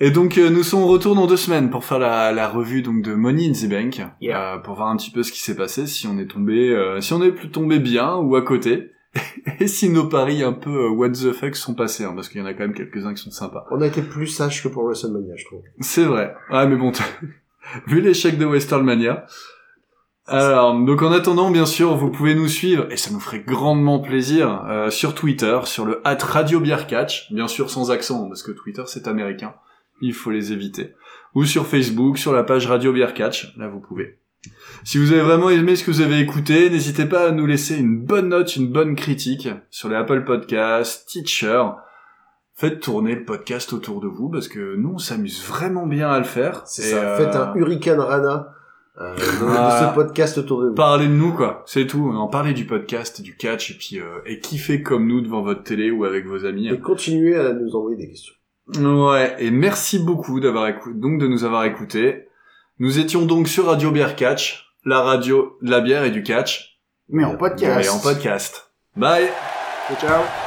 Et donc euh, nous sommes au retour dans deux semaines pour faire la, la revue donc de Money in the Bank, Yeah. euh, pour voir un petit peu ce qui s'est passé, si on est tombé, euh, si on est plus tombé bien ou à côté, et si nos paris un peu euh, what the fuck sont passés, hein, parce qu'il y en a quand même quelques uns qui sont sympas. On a été plus sage que pour WrestleMania, je trouve. C'est vrai. Ouais, mais bon, vu l'échec de Westernmania. Alors, donc en attendant, bien sûr, vous pouvez nous suivre, et ça nous ferait grandement plaisir, euh, sur Twitter, sur le at Radio Beer Catch, bien sûr sans accent, parce que Twitter c'est américain, il faut les éviter. Ou sur Facebook, sur la page Radio Beer Catch, là vous pouvez. Si vous avez vraiment aimé ce que vous avez écouté, n'hésitez pas à nous laisser une bonne note, une bonne critique sur les Apple Podcasts, Teacher. Faites tourner le podcast autour de vous parce que nous on s'amuse vraiment bien à le faire. C'est ça. euh, Faites un Hurricane Rana euh, de, de Voilà. ce podcast autour de vous. Parlez de nous quoi, c'est tout. En parlez du podcast, du catch et puis euh, et kiffez comme nous devant votre télé ou avec vos amis. Et continuez à nous envoyer des questions. Ouais, et merci beaucoup d'avoir écouté, donc de nous avoir écoutés. Nous étions donc sur Radio Bière Catch, la radio de la bière et du catch, Mais en podcast. mais en podcast. Bye. Ciao.